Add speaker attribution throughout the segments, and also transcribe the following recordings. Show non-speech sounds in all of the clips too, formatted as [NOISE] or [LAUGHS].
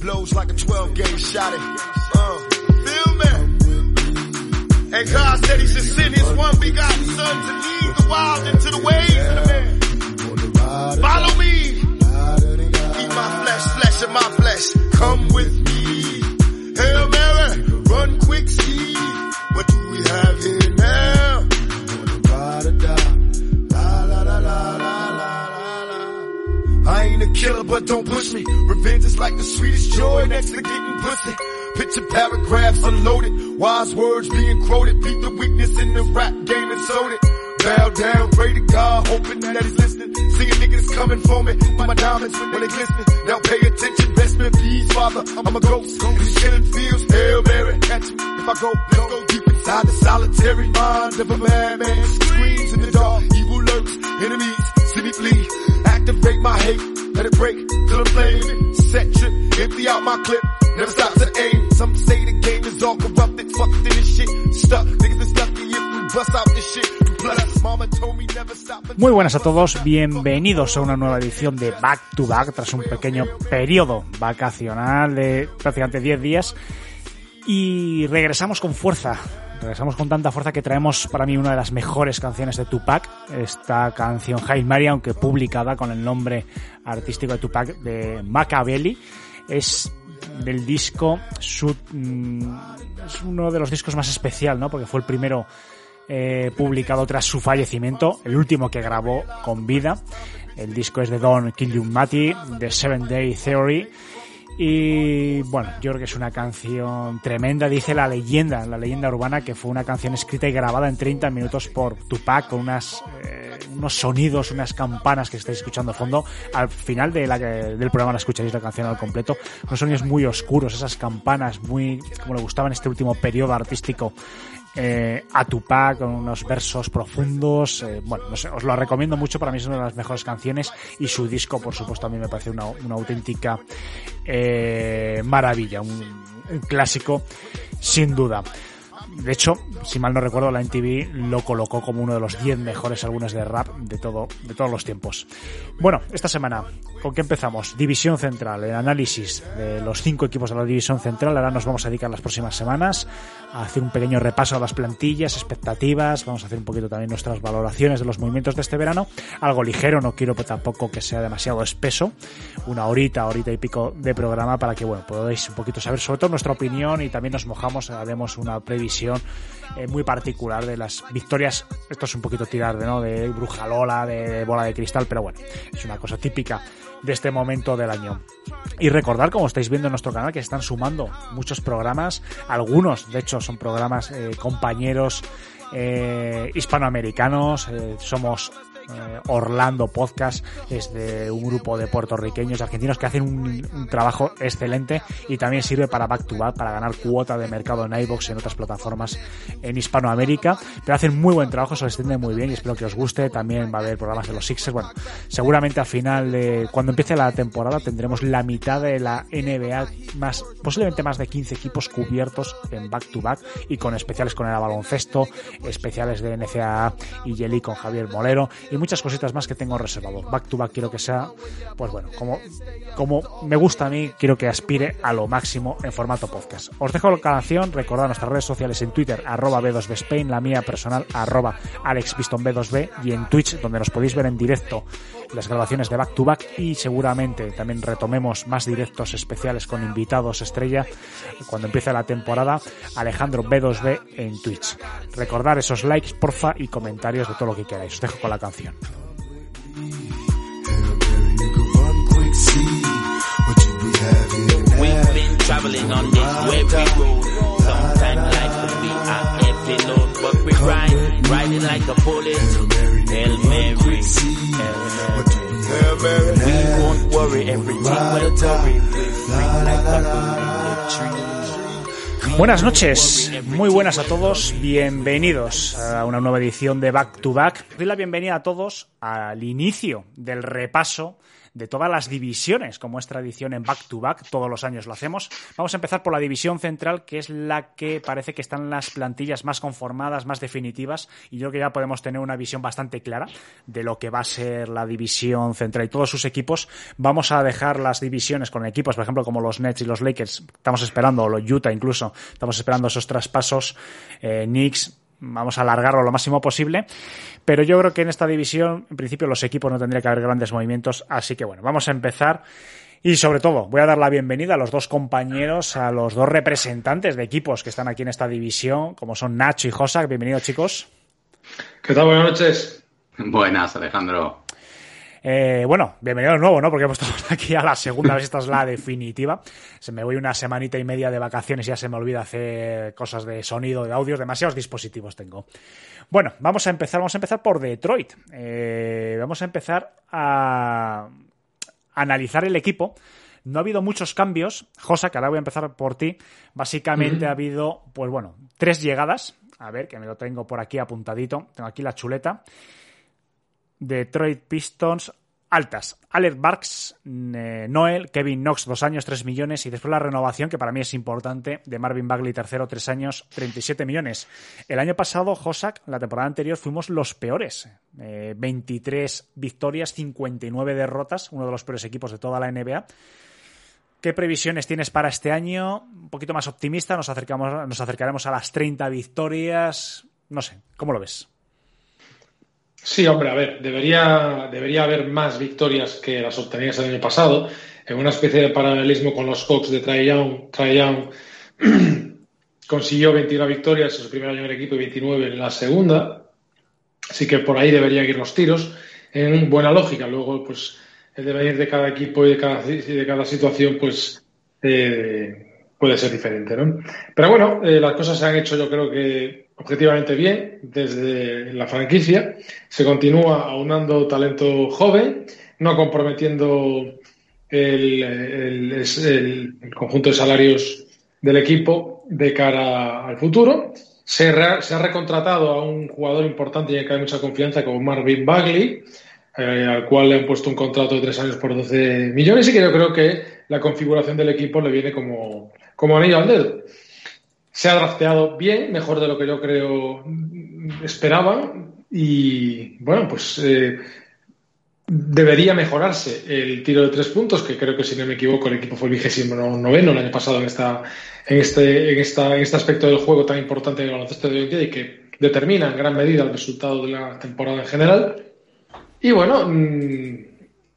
Speaker 1: blows like a 12 gauge shot it. Uh, feel me? And God said he should send his one begotten son to lead the wild into the ways of the man. Follow me. Eat my flesh, flesh of my flesh. Come with me. Hail Mary, run quick, see. What do we have here killer, but don't push me. Revenge is like the sweetest joy next to getting pussy. Picture paragraphs unloaded, wise words being quoted. Beat the weakness in the rap game and sold it. Bow down, pray to God, hoping that he's listening. Seeing niggas coming for me, my diamonds when they glisten. Now pay attention, best in peace, father. I'm a ghost. These killing fields, Hail Mary, catch me if I go, go deep inside the solitary mind of a madman. Screams in the dark, evil lurks, enemies, see me flee. Activate my hate, let it break till I'm flame. Set trip, empty out my clip, never stop to aim. Some say the game is all corrupted, fucked in this shit. Stuck, niggas is lucky if we bust out this shit. Plus, mama told me never stop.
Speaker 2: Muy buenas a todos, bienvenidos a una nueva edición de Back to Back tras un pequeño periodo vacacional de prácticamente 10 días y regresamos con fuerza. Regresamos con tanta fuerza que traemos para mí una de las mejores canciones de Tupac, esta canción Hail Mary, aunque publicada con el nombre artístico de Tupac de Machiavelli. Es del disco, su, mm, es uno de los discos más especial, ¿no? Porque fue el primero eh, publicado tras su fallecimiento, el último que grabó con vida. El disco es de Don Mati, The Seven Day Theory. Y bueno, yo creo que es una canción tremenda, dice la leyenda, la leyenda urbana, que fue una canción escrita y grabada en 30 minutos por Tupac, con unas, eh, unos sonidos, unas campanas que estáis escuchando de fondo. Al final del programa la escucharéis la canción al completo. Unos sonidos muy oscuros, esas campanas muy, como le gustaba en este último periodo artístico eh, a Tupac con unos versos profundos. Eh, bueno, no sé, os lo recomiendo mucho. Para mí es una de las mejores canciones y su disco, por supuesto, a mí me parece una, una auténtica eh, maravilla, un clásico sin duda. De hecho, si mal no recuerdo, la NTV lo colocó como uno de los 10 mejores álbumes de rap de, todo, de todos los tiempos. Bueno, esta semana, ¿con qué empezamos? División Central, el análisis de los cinco equipos de la División Central. Ahora nos vamos a dedicar las próximas semanas a hacer un pequeño repaso a las plantillas, expectativas. Vamos a hacer un poquito también nuestras valoraciones de los movimientos de este verano. Algo ligero, no quiero tampoco que sea demasiado espeso. Una horita, horita y pico de programa para que, bueno, podáis un poquito saber sobre todo nuestra opinión y también nos mojamos, haremos una previsión eh, muy particular de las victorias. Esto es un poquito tirar de, ¿no? de Brujalola, de bola de cristal, pero bueno, es una cosa típica de este momento del año. Y recordar, como estáis viendo en nuestro canal, que están sumando muchos programas, algunos, de hecho, son programas eh, compañeros eh, hispanoamericanos, somos eh, Orlando Podcast es de un grupo de puertorriqueños argentinos que hacen un, trabajo excelente y también sirve para back to back, para ganar cuota de mercado en iBox en otras plataformas en Hispanoamérica. Pero hacen muy buen trabajo, se extiende muy bien y espero que os guste. También va a haber programas de los Sixers. Bueno, seguramente al final, de, cuando empiece la temporada, tendremos la mitad de la NBA, más, posiblemente más de 15 equipos cubiertos en back to back y con especiales con el baloncesto, especiales de NCAA y Jelly con Javier Molero y muchas cositas más que tengo reservado. Back to back quiero que sea, pues bueno, como, como me gusta a mí, quiero que aspire a lo máximo en formato podcast. Os dejo la canción, recordad nuestras redes sociales en Twitter, arroba B2B Spain, la mía personal, arroba AlexBiston2B y en Twitch, donde nos podéis ver en directo las grabaciones de back to back y seguramente también retomemos más directos especiales con invitados estrella cuando empiece la temporada. Alejandro B2B en Twitch. Recordar esos likes, porfa, y comentarios de todo lo que queráis. Os dejo con la canción. Buenas noches, muy buenas a todos, bienvenidos a una nueva edición de Back to Back. Doy la bienvenida a todos al inicio del repaso de todas las divisiones, como es tradición en Back to Back, todos los años lo hacemos. Vamos a empezar por la división central, que es la que parece que están las plantillas más conformadas, más definitivas, y yo creo que ya podemos tener una visión bastante clara de lo que va a ser la división central y todos sus equipos. Vamos a dejar las divisiones con equipos, por ejemplo, como los Nets y los Lakers, estamos esperando, o los Utah incluso, estamos esperando esos traspasos, eh, Knicks, vamos a alargarlo lo máximo posible. Pero yo creo que en esta división, en principio, los equipos no tendría que haber grandes movimientos. Así que bueno, vamos a empezar. Y sobre todo, voy a dar la bienvenida a los dos compañeros, a los dos representantes de equipos que están aquí en esta división, como son Nacho y Josak. Bienvenidos, chicos.
Speaker 3: ¿Qué tal? Buenas noches.
Speaker 4: Buenas, Alejandro.
Speaker 2: Eh, bueno, bienvenido de nuevo, ¿no? Porque hemos estado [LAUGHS] aquí a la segunda vez, esta es la definitiva. Se me voy una semanita y media de vacaciones y ya se me olvida hacer cosas de sonido, de audios, demasiados dispositivos tengo. Bueno, vamos a empezar, vamos a empezar por Detroit. Eh, vamos a empezar a analizar el equipo. No ha habido muchos cambios. Josa, que ahora voy a empezar por ti. Básicamente ha habido, pues bueno, tres llegadas. A ver, que me lo tengo por aquí apuntadito. Tengo aquí la chuleta. Detroit Pistons altas. Alec Barks, eh, Noel, Kevin Knox, dos años, tres millones. Y después la renovación, que para mí es importante, de Marvin Bagley, tercero, tres años, 37 millones. El año pasado, Josak, la temporada anterior, fuimos los peores. Eh, 23 victorias, 59 derrotas, uno de los peores equipos de toda la NBA. ¿Qué previsiones tienes para este año? Un poquito más optimista, nos, acercamos, nos acercaremos a las 30 victorias. No sé, ¿cómo lo ves?
Speaker 3: Sí, hombre, a ver, debería, debería haber más victorias que las obtenidas el año pasado, en una especie de paralelismo con los Hawks de Trae Young. [CLEARS THROAT] Consiguió 21 victorias en su primer año en el equipo y 29 en la segunda, así que por ahí deberían ir los tiros, en buena lógica. Luego, pues, el devenir de cada equipo y de cada, de cada situación, pues, eh, puede ser diferente, ¿no? Pero bueno, eh, las cosas se han hecho, yo creo que objetivamente bien desde la franquicia. Se continúa aunando talento joven, no comprometiendo el, el, conjunto de salarios del equipo de cara al futuro. Se, re, se, ha recontratado a un jugador importante y en que hay mucha confianza como Marvin Bagley, eh, al cual le han puesto un contrato de tres años por 12 millones y que yo creo que la configuración del equipo le viene como, como anillo al dedo se ha drafteado bien, mejor de lo que yo creo esperaban. Y bueno, pues eh, debería mejorarse el tiro de tres puntos, que creo que si no me equivoco el equipo fue el vigésimo noveno el año pasado en, esta, en, este, en, esta, en este aspecto del juego tan importante en el baloncesto de hoy día y que determina en gran medida el resultado de la temporada en general. Y bueno, mmm,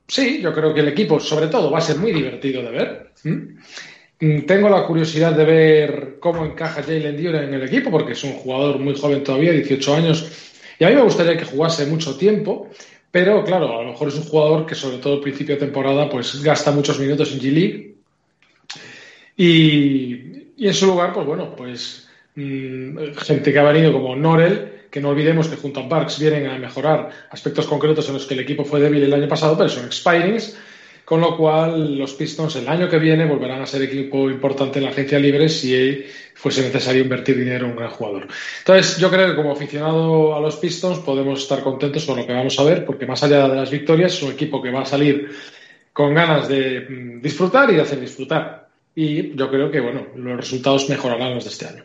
Speaker 3: sí, yo creo que el equipo sobre todo va a ser muy divertido de ver. ¿Mm? Tengo la curiosidad de ver cómo encaja Jalen Duren en el equipo, porque es un jugador muy joven todavía, 18 años, y a mí me gustaría que jugase mucho tiempo, pero claro, a lo mejor es un jugador que sobre todo al principio de temporada pues gasta muchos minutos en G-League. Y, y, en su lugar, pues bueno, pues mmm, gente que ha venido como Norel, que no olvidemos que junto a Barks vienen a mejorar aspectos concretos en los que el equipo fue débil el año pasado, pero son expirings con lo cual los Pistons el año que viene volverán a ser equipo importante en la agencia libre si fuese necesario invertir dinero en un gran jugador. Entonces, yo creo que como aficionado a los Pistons podemos estar contentos con lo que vamos a ver, porque más allá de las victorias es un equipo que va a salir con ganas de disfrutar y de hacer disfrutar. Y yo creo que bueno, los resultados mejorarán los de este año.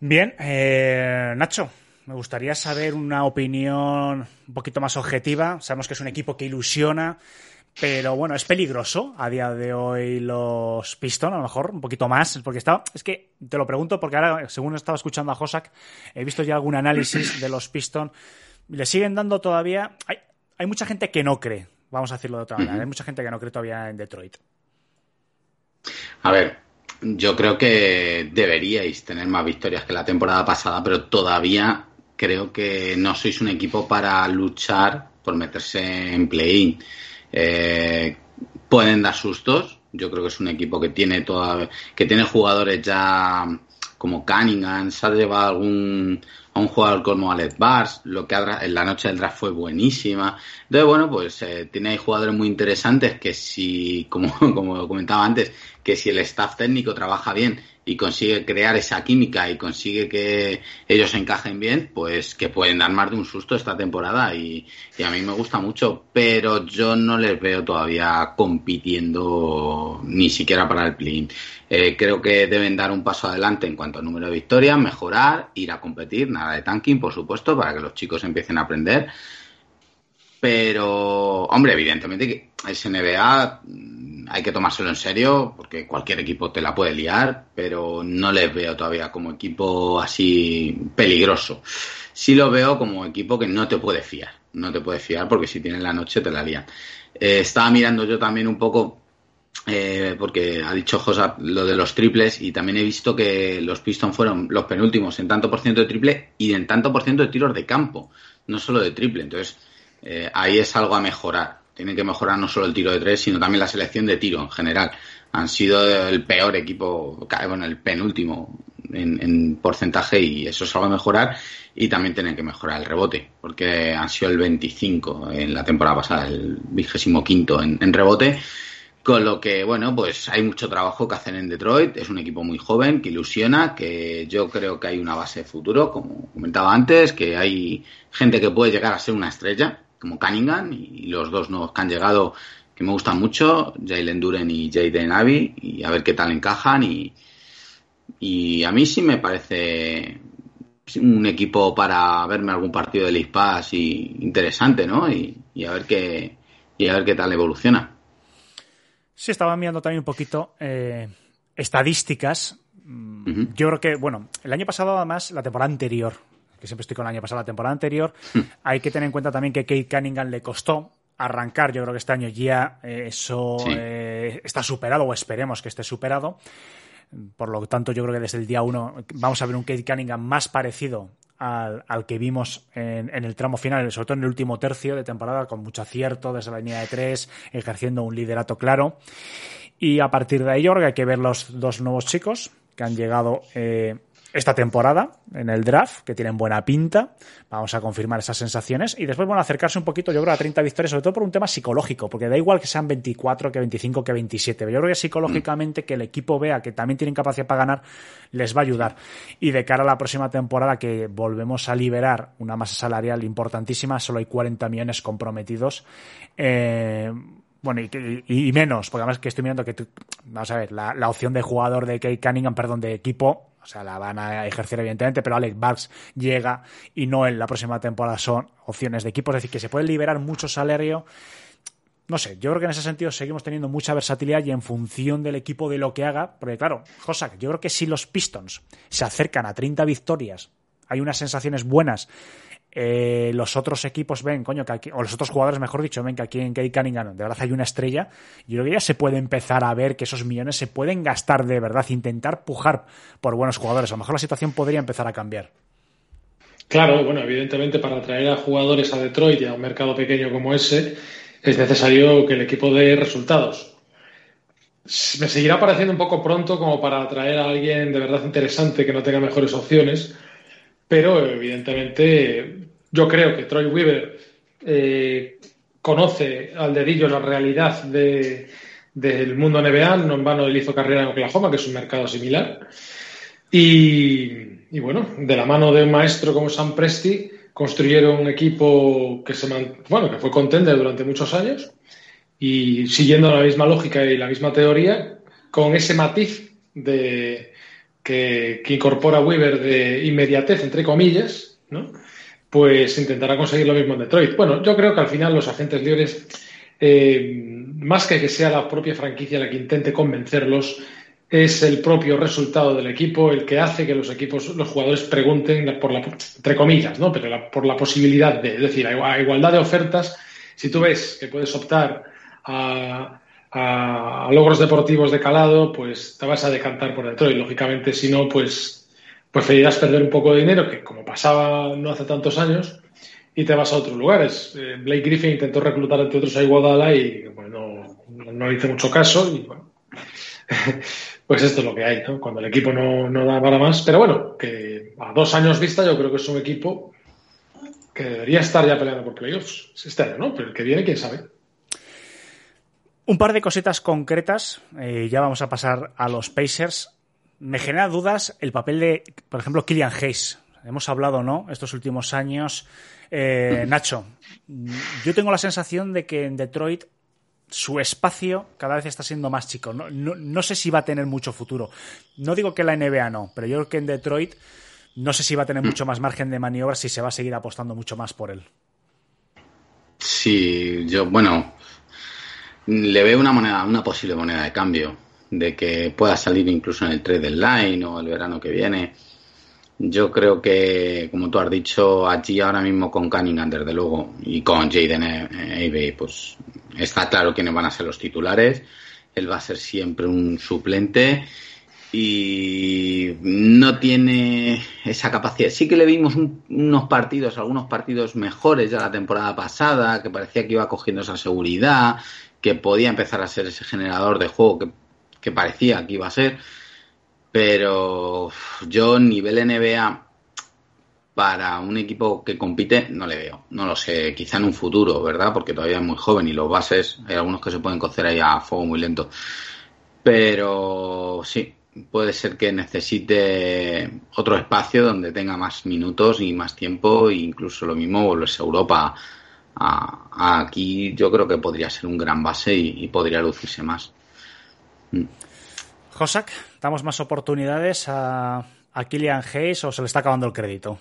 Speaker 2: Bien, eh, Nacho, me gustaría saber una opinión un poquito más objetiva. Sabemos que es un equipo que ilusiona, pero bueno, es peligroso a día de hoy los Pistons, a lo mejor un poquito más, porque estaba, es que te lo pregunto porque ahora, según estaba escuchando a Josak, he visto ya algún análisis de los Pistons, le siguen dando todavía, hay, hay mucha gente que no cree, vamos a decirlo de otra manera, hay mucha gente que no cree todavía en Detroit.
Speaker 4: A ver, yo creo que deberíais tener más victorias que la temporada pasada, pero todavía creo que no sois un equipo para luchar por meterse en play-in. Eh, pueden dar sustos. Yo creo que es un equipo que tiene toda, que tiene jugadores ya como Cunningham, se ha llevado algún, a un jugador como Alex Bars, lo que en la noche del draft fue buenísima. Entonces, bueno, pues eh, tiene ahí jugadores muy interesantes que si, [LAUGHS] como, como comentaba antes, que si el staff técnico trabaja bien y consigue crear esa química y consigue que ellos encajen bien, pues que pueden dar más de un susto esta temporada y, a mí me gusta mucho, pero yo no les veo todavía compitiendo ni siquiera para el play eh, creo que deben dar un paso adelante en cuanto al número de victorias, mejorar, ir a competir, nada de tanking, por supuesto, para que los chicos empiecen a aprender. Pero, hombre, evidentemente que es NBA hay que tomárselo en serio porque cualquier equipo te la puede liar, pero no les veo todavía como equipo así peligroso. Sí lo veo como equipo que no te puede fiar, no te puede fiar porque si tienes la noche te la lían. Eh, estaba mirando yo también un poco eh, porque ha dicho Josa lo de los triples y también he visto que los Pistons fueron los penúltimos en tanto por ciento de triple y en tanto por ciento de tiros de campo, no solo de triple. Entonces, eh, ahí es algo a mejorar tienen que mejorar no solo el tiro de tres, sino también la selección de tiro en general. Han sido el peor equipo, bueno, el penúltimo en, porcentaje y eso es algo a mejorar. Y también tienen que mejorar el rebote, porque han sido el 25 en la temporada pasada, el vigésimo quinto en, en rebote. Con lo que, bueno, pues hay mucho trabajo que hacer en Detroit. Es un equipo muy joven, que ilusiona, que yo creo que hay una base de futuro, como comentaba antes, que hay gente que puede llegar a ser una estrella como Cunningham y los dos nuevos que han llegado que me gustan mucho, Jalen Duren y Jaden Abbey, y a ver qué tal encajan. Y, y a mí sí me parece un equipo para verme algún partido de League Pass y interesante, ¿no? Y, a ver qué y a ver qué tal evoluciona.
Speaker 2: Sí, estaba mirando también un poquito eh, estadísticas. Yo creo que, bueno, el año pasado, además, la temporada anterior, que siempre estoy con el año pasado, la temporada anterior, hmm. hay que tener en cuenta también que Kate Cunningham le costó arrancar. Yo creo que este año ya eh, eso eh, está superado, o esperemos que esté superado. Por lo tanto, yo creo que desde el día uno vamos a ver un Kate Cunningham más parecido al, que vimos en, el tramo final, sobre todo en el último tercio de temporada, con mucho acierto desde la línea de tres, ejerciendo un liderato claro. Y a partir de ahí, yo creo que hay que ver los dos nuevos chicos que han llegado eh, esta temporada en el draft, que tienen buena pinta. Vamos a confirmar esas sensaciones. Y después, bueno, acercarse un poquito, yo creo, a 30 victorias, sobre todo por un tema psicológico, porque da igual que sean 24, que 25, que 27. Yo creo que psicológicamente que el equipo vea que también tienen capacidad para ganar, les va a ayudar. Y de cara a la próxima temporada, que volvemos a liberar una masa salarial importantísima, solo hay 40 millones comprometidos. Eh, bueno, y, menos, porque además que estoy mirando que, vamos a ver, la, la opción de jugador de Kate Cunningham, perdón, de equipo, o sea, la van a ejercer evidentemente, pero Alex Barks llega y no en la próxima temporada son opciones de equipo. Es decir, que se puede liberar mucho salario. No sé, yo creo que en ese sentido seguimos teniendo mucha versatilidad y en función del equipo de lo que haga, porque claro, Josak, yo creo que si los Pistons se acercan a 30 victorias, hay unas sensaciones buenas eh, los otros equipos ven, coño, que o los otros jugadores, mejor dicho, ven que aquí en Kate Cunningham de verdad hay una estrella, yo creo que ya se puede empezar a ver que esos millones se pueden gastar de verdad, intentar pujar por buenos jugadores. A lo mejor la situación podría empezar a cambiar.
Speaker 3: Claro, bueno, evidentemente para atraer a jugadores a Detroit y a un mercado pequeño como ese, es necesario que el equipo dé resultados. Me seguirá pareciendo un poco pronto como para atraer a alguien de verdad interesante que no tenga mejores opciones, pero evidentemente yo creo que Troy Weaver eh, conoce al dedillo la realidad del mundo NBA, no en vano él hizo carrera en Oklahoma, que es un mercado similar. Y, bueno, de la mano de un maestro como Sam Presti, construyeron un equipo que, se bueno, que fue contender durante muchos años y siguiendo la misma lógica y la misma teoría, con ese matiz de, que, que incorpora Weaver de inmediatez, entre comillas, ¿no? Pues intentará conseguir lo mismo en Detroit. Bueno, yo creo que al final los agentes libres, eh, más que que sea la propia franquicia la que intente convencerlos, es el propio resultado del equipo el que hace que los equipos, los jugadores pregunten por la, entre comillas, ¿no? Pero por la posibilidad de, es decir, a igualdad de ofertas, si tú ves que puedes optar a, a logros deportivos de calado, pues te vas a decantar por Detroit. Lógicamente, si no, pues preferirás perder un poco de dinero, que como pasaba no hace tantos años, y te vas a otros lugares. Eh, Blake Griffin intentó reclutar entre otros a Iguodala y bueno, no, hice mucho caso. Y, bueno, [LAUGHS] pues esto es lo que hay, ¿no? Cuando el equipo no, no da para más. Pero bueno, que a dos años vista yo creo que es un equipo que debería estar ya peleando por playoffs. Este año, ¿no? Pero el que viene, quién sabe.
Speaker 2: Un par de cositas concretas. Eh, ya vamos a pasar a los Pacers. Me genera dudas el papel de, por ejemplo, Killian Hayes. Hemos hablado, ¿no? Estos últimos años. Eh, [LAUGHS] Nacho, yo tengo la sensación de que en Detroit su espacio cada vez está siendo más chico. No, no, no, sé si va a tener mucho futuro. No digo que la NBA no, pero yo creo que en Detroit no sé si va a tener mucho más margen de maniobra si se va a seguir apostando mucho más por él.
Speaker 4: Sí, yo, bueno, le veo una moneda, una posible moneda de cambio, de que pueda salir incluso en el trade line o el verano que viene. Yo creo que, como tú has dicho, allí ahora mismo con Cunningham, desde luego, y con Jaden Avey, pues está claro quiénes van a ser los titulares. Él va a ser siempre un suplente y no tiene esa capacidad. Sí que le vimos unos partidos, algunos partidos mejores ya la temporada pasada, que parecía que iba cogiendo esa seguridad, que podía empezar a ser ese generador de juego que, que parecía que iba a ser. Pero yo, nivel NBA, para un equipo que compite, no le veo. No lo sé, quizá en un futuro, ¿verdad? Porque todavía es muy joven y los bases, hay algunos que se pueden cocer ahí a fuego muy lento. Pero sí, puede ser que necesite otro espacio donde tenga más minutos y más tiempo, e incluso lo mismo volverse a Europa. Aquí yo creo que podría ser un gran base y, y podría lucirse más.
Speaker 2: Mm. Josak, ¿damos más oportunidades a, a Killian Hayes o se le está acabando el crédito?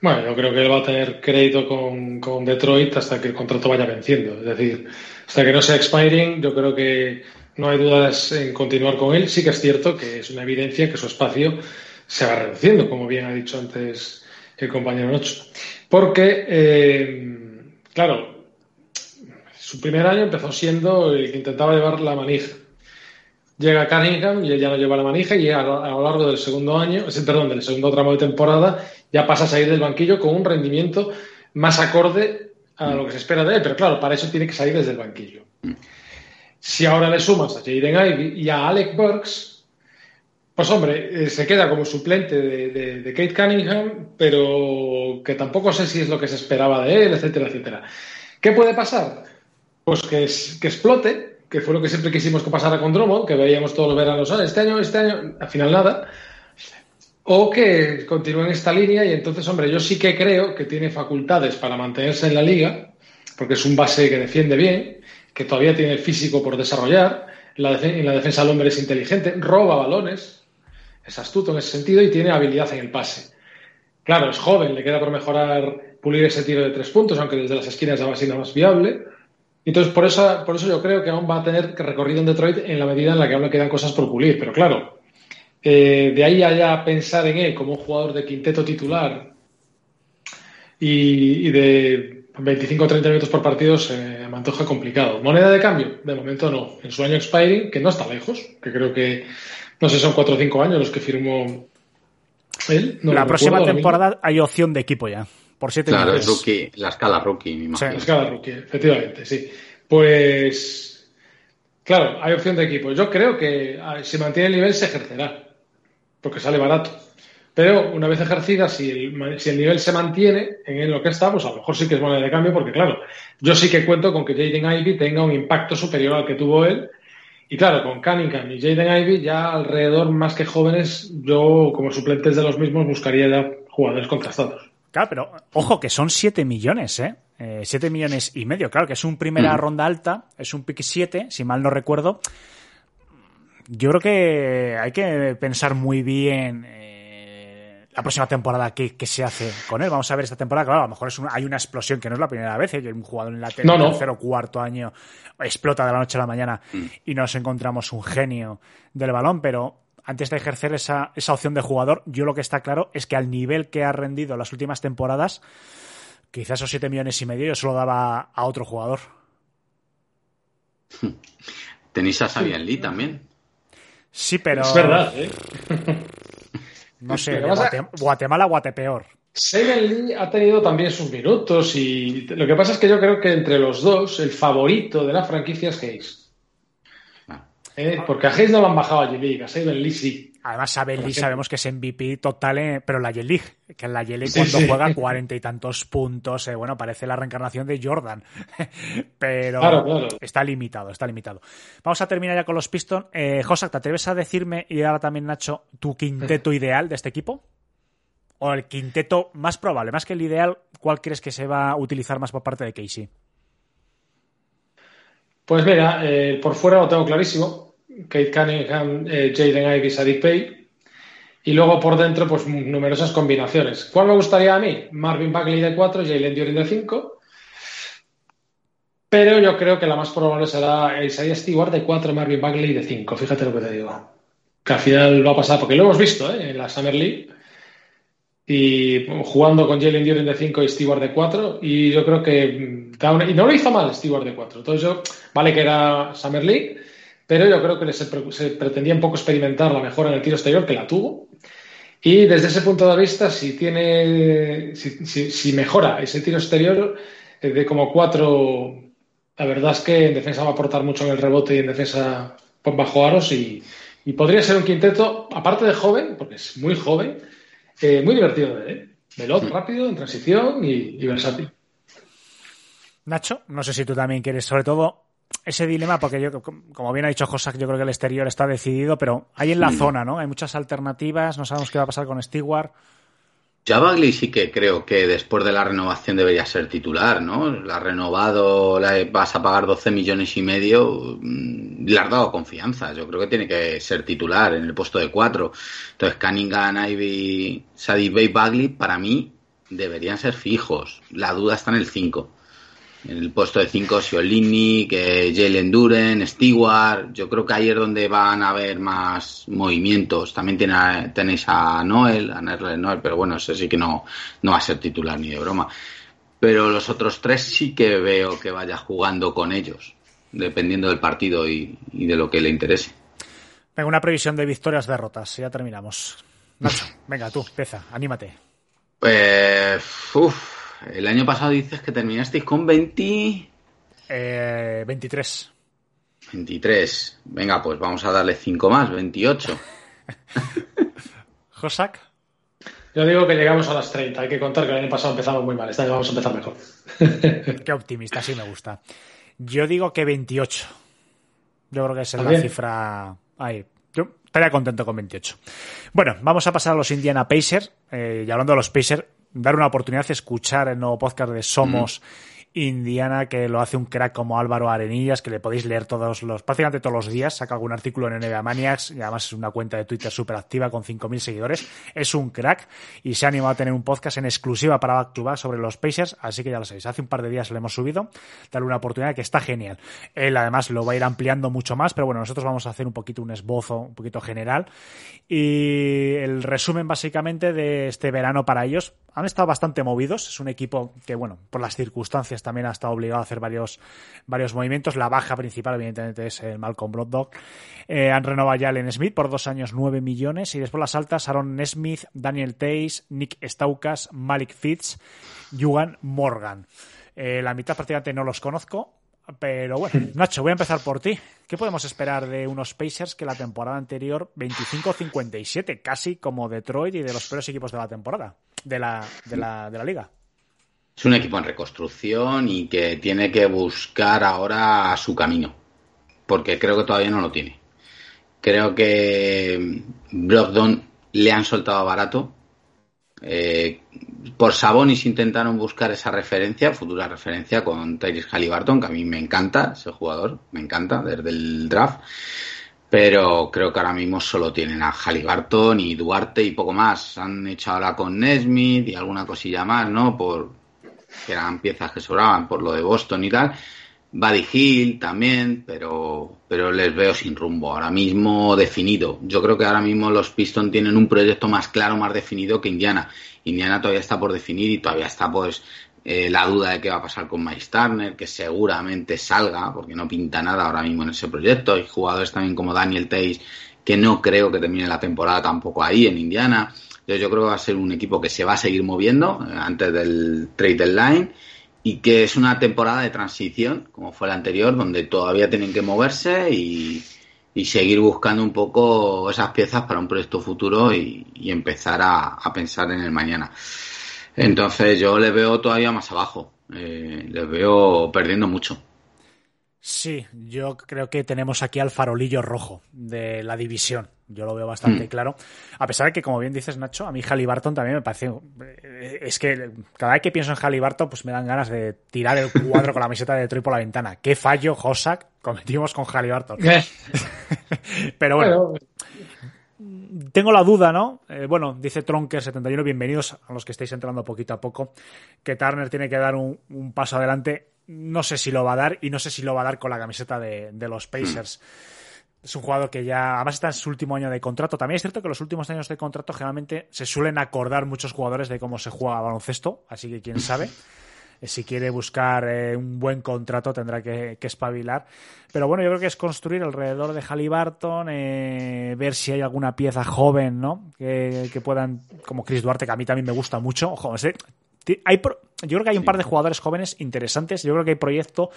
Speaker 3: Bueno, yo creo que él va a tener crédito con, Detroit hasta que el contrato vaya venciendo. Es decir, hasta que no sea expiring, yo creo que no hay dudas en continuar con él. Sí que es cierto que es una evidencia que su espacio se va reduciendo, como bien ha dicho antes el compañero Nocho. Porque, eh, claro, su primer año empezó siendo el que intentaba llevar la manija. Llega Cunningham y él ya no lleva la manija y a, lo largo del segundo año, perdón, del segundo tramo de temporada, ya pasa a salir del banquillo con un rendimiento más acorde a lo que se espera de él. Pero claro, para eso tiene que salir desde el banquillo. Si ahora le sumas a Jaden Ivey y a Alec Burks, pues hombre, eh, se queda como suplente de, Kate Cunningham, pero que tampoco sé si es lo que se esperaba de él, etcétera, etcétera. ¿Qué puede pasar? Pues que explote, que fue lo que siempre quisimos que pasara con Drummond, que veíamos todos los veranos, ah, este año, este año, al final nada, o que continúe en esta línea y entonces, hombre, yo sí que creo que tiene facultades para mantenerse en la liga, porque es un base que defiende bien, que todavía tiene físico por desarrollar, la, en la defensa del hombre es inteligente, roba balones, es astuto en ese sentido y tiene habilidad en el pase. Claro, es joven, le queda por mejorar, pulir ese tiro de tres puntos, aunque desde las esquinas ya va siendo más viable. Entonces, por eso, por eso yo creo que aún va a tener recorrido en Detroit en la medida en la que aún le quedan cosas por pulir. Pero claro, eh, de ahí a ya pensar en él como un jugador de quinteto titular y, y de 25 o 30 minutos por partido se me antoja complicado. ¿Moneda de cambio? De momento no. En su año expiring, que no está lejos, que creo que, no sé, son 4 o 5 años los que firmó él. No
Speaker 2: la próxima temporada hay opción de equipo ya. Por 7
Speaker 4: Claro, es rookie, la escala rookie, me imagino.
Speaker 3: Sí, la escala rookie, efectivamente, sí. Pues, claro, hay opción de equipo. Yo creo que si mantiene el nivel se ejercerá, porque sale barato. Pero una vez ejercida, si el, si el, nivel se mantiene en lo que está, pues a lo mejor sí que es moneda de cambio, porque claro, yo sí que cuento con que Jaden Ivy tenga un impacto superior al que tuvo él. Y claro, con Cunningham y Jaden Ivy, ya alrededor más que jóvenes, yo como suplentes de los mismos buscaría ya jugadores contrastados.
Speaker 2: Claro, pero ojo que son 7 millones, ¿eh? eh 7 millones y medio, claro, que es un primera mm. ronda alta, es un pick 7, si mal no recuerdo. Yo creo que hay que pensar muy bien la próxima temporada ¿qué, ¿qué, se hace con él. Vamos a ver esta temporada, claro, a lo mejor es hay una explosión que no es la primera vez, ¿eh? que un jugador en la tele,
Speaker 3: no, no.
Speaker 2: tercer o cuarto año explota de la noche a la mañana mm. y nos encontramos un genio del balón, pero antes de ejercer esa, esa opción de jugador, yo lo que está claro es que al nivel que ha rendido las últimas temporadas, quizás esos 7 millones y medio yo se lo daba a otro jugador. [LAUGHS]
Speaker 4: Tenéis a Sabian Lee también.
Speaker 2: Sí, pero.
Speaker 3: Es verdad, ¿eh? [LAUGHS]
Speaker 2: No sé, Guatemala, Guatemala, Guatepeor.
Speaker 3: Sagan Lee ha tenido también sus minutos y lo que pasa es que yo creo que entre los dos el favorito de la franquicia es Hayes. ¿Eh? Porque a Hayes no lo han bajado a G-League, a Saben Lee sí.
Speaker 2: Además, Saben Lee sabemos que es MVP total, eh, pero la J-League, que en la J-League cuando juega [LAUGHS] cuarenta y tantos puntos, eh, bueno, parece la reencarnación de Jordan. [LAUGHS] pero está limitado, está limitado. Vamos a terminar ya con los Pistons. Eh, Josak, ¿te atreves a decirme, y ahora también Nacho, tu quinteto [LAUGHS] ideal de este equipo? ¿O el quinteto más probable, más que el ideal, cuál crees que se va a utilizar más por parte de Casey?
Speaker 3: Pues mira, por fuera lo tengo clarísimo Kate Cunningham, eh, Jaden Ivey, Pay. Y luego por dentro, pues numerosas combinaciones. ¿Cuál me gustaría a mí? Marvin Bagley de 4, Jalen Duren de 5. Pero yo creo que la más probable será Isaiah Stewart de 4, Marvin Bagley de 5. Fíjate lo que te digo. Que al final va a pasar, porque lo hemos visto ¿eh? en la Summer League. Y jugando con Jalen Duren de 5 y Stewart de 4. Y yo creo que. Y no lo hizo mal Stewart de 4. Entonces yo, vale que era Summer League pero yo creo que se, pretendía un poco experimentar la mejora en el tiro exterior, que la tuvo. Y desde ese punto de vista, si tiene, si, mejora ese tiro exterior eh, de como cuatro, la verdad es que en defensa va a aportar mucho en el rebote y en defensa bajo aros y, podría ser un quinteto, aparte de joven, porque es muy joven, eh, muy divertido de ver, veloz, rápido, en transición y, y versátil.
Speaker 2: Nacho, no sé si tú también quieres, sobre todo, ese dilema, porque yo, como bien ha dicho Josak, yo creo que el exterior está decidido, pero hay en la zona, ¿no? Hay muchas alternativas, no sabemos qué va a pasar con Stewart.
Speaker 4: Ya Bagley sí que creo que después de la renovación debería ser titular, ¿no? La ha renovado, la vas a pagar 12 millones y medio, mm, le has dado confianza. Yo creo que tiene que ser titular en el puesto de cuatro. Entonces, Cunningham, Ivy, Sadie Bay, Bagley, para mí deberían ser fijos. La duda está en el 5. En el puesto de 5, Siolini, que Jalen Duren, Stewart. Yo creo que ahí es donde van a haber más movimientos. También tiene, tenéis a Noel, a Noel, pero bueno, ese sí que no, no va a ser titular ni de broma. Pero los otros tres sí que veo que vaya jugando con ellos, dependiendo del partido y, de lo que le interese.
Speaker 2: Venga, una previsión de victorias, derrotas. Ya terminamos. Nacho, [LAUGHS] venga, tú, empieza, anímate.
Speaker 4: Pues, uff, el año pasado dices que terminasteis con 20...
Speaker 2: Eh, 23.
Speaker 4: 23. Venga, pues vamos a darle 5 más, 28. [LAUGHS]
Speaker 2: Josak.
Speaker 3: Yo digo que llegamos a las 30. Hay que contar que el año pasado empezamos muy mal. Este año vamos a empezar mejor. [LAUGHS]
Speaker 2: Qué optimista, sí me gusta. Yo digo que 28. Yo creo que es la cifra. Ahí. Yo estaría contento con 28. Bueno, vamos a pasar a los Indiana Pacers. Eh, y hablando de los Pacers, dar una oportunidad escuchar el nuevo podcast de Somos Indiana, que lo hace un crack como Álvaro Arenillas, que le podéis leer todos los, prácticamente todos los días, saca algún artículo en NBA Maniacs, y además es una cuenta de Twitter súper activa con 5.000 seguidores, es un crack, y se ha animado a tener un podcast en exclusiva para Back to Back sobre los Pacers, así que ya lo sabéis, hace un par de días lo hemos subido, darle una oportunidad que está genial. Él además lo va a ir ampliando mucho más, pero bueno, nosotros vamos a hacer un poquito un esbozo, un poquito general, y el resumen básicamente de este verano para ellos, han estado bastante movidos, es un equipo que bueno, por las circunstancias también ha estado obligado a hacer varios, varios movimientos. La baja principal, evidentemente, es el Malcolm Brogdon. Eh, han renovado ya Allen Smith por dos años, nueve millones. Y después las altas, Aaron Smith, Daniel Tays, Nick Staukas, Malik Fitz, Juan Morgan. Eh, la mitad prácticamente no los conozco. Pero bueno, Nacho, voy a empezar por ti. ¿Qué podemos esperar de unos Pacers que la temporada anterior 25-57, casi como Detroit y de los peores equipos de la temporada, de la, de la, de la liga?
Speaker 4: Es un equipo en reconstrucción y que tiene que buscar ahora su camino, porque creo que todavía no lo tiene. Creo que Brogdon le han soltado barato. Eh, por Sabonis intentaron buscar esa referencia, futura referencia con Tyrese Halliburton, que a mí me encanta ese jugador, me encanta desde el draft. Pero creo que ahora mismo solo tienen a Halliburton y Duarte y poco más. Han hecho ahora con Nesmith y alguna cosilla más, ¿no? Por, que eran piezas que sobraban por lo de Boston y tal. Buddy Hill también, pero, pero les veo sin rumbo, ahora mismo definido. Yo creo que ahora mismo los Pistons tienen un proyecto más claro, más definido que Indiana. Indiana todavía está por definir y todavía está pues eh, la duda de qué va a pasar con Mike Turner, que seguramente salga, porque no pinta nada ahora mismo en ese proyecto. Hay jugadores también como Daniel Tays, que no creo que termine la temporada tampoco ahí en Indiana. Yo, creo que va a ser un equipo que se va a seguir moviendo eh, antes del trade deadline y que es una temporada de transición, como fue la anterior, donde todavía tienen que moverse y, y seguir buscando un poco esas piezas para un proyecto futuro y, empezar a, pensar en el mañana. Entonces yo les veo todavía más abajo, eh, les veo perdiendo mucho.
Speaker 2: Sí, yo creo que tenemos aquí al farolillo rojo de la división. Yo lo veo bastante mm. claro. A pesar de que, como bien dices, Nacho, a mí Halliburton también me parece. Eh, es que cada vez que pienso en Halliburton, pues me dan ganas de tirar el cuadro con la meseta de Detroit por la ventana. ¿Qué fallo, Hossack, cometimos con Halliburton? [LAUGHS] Pero bueno. Tengo la duda, ¿no? Eh, bueno, dice Tronker71, bienvenidos a los que estáis entrando poquito a poco, que Turner tiene que dar un, paso adelante. No sé si lo va a dar y no sé si lo va a dar con la camiseta de, de los Pacers. Es un jugador que ya, además está en su último año de contrato. También es cierto que los últimos años de contrato generalmente se suelen acordar muchos jugadores de cómo se juega baloncesto, así que quién sabe. [LAUGHS] Eh, si quiere buscar eh, un buen contrato tendrá que, espabilar. Pero bueno, yo creo que es construir alrededor de Halliburton, eh, ver si hay alguna pieza joven, ¿no? Que, que, puedan, como Chris Duarte, que a mí también me gusta mucho. Ojo, ese, hay yo creo que hay un par de jugadores jóvenes interesantes, yo creo que hay proyecto,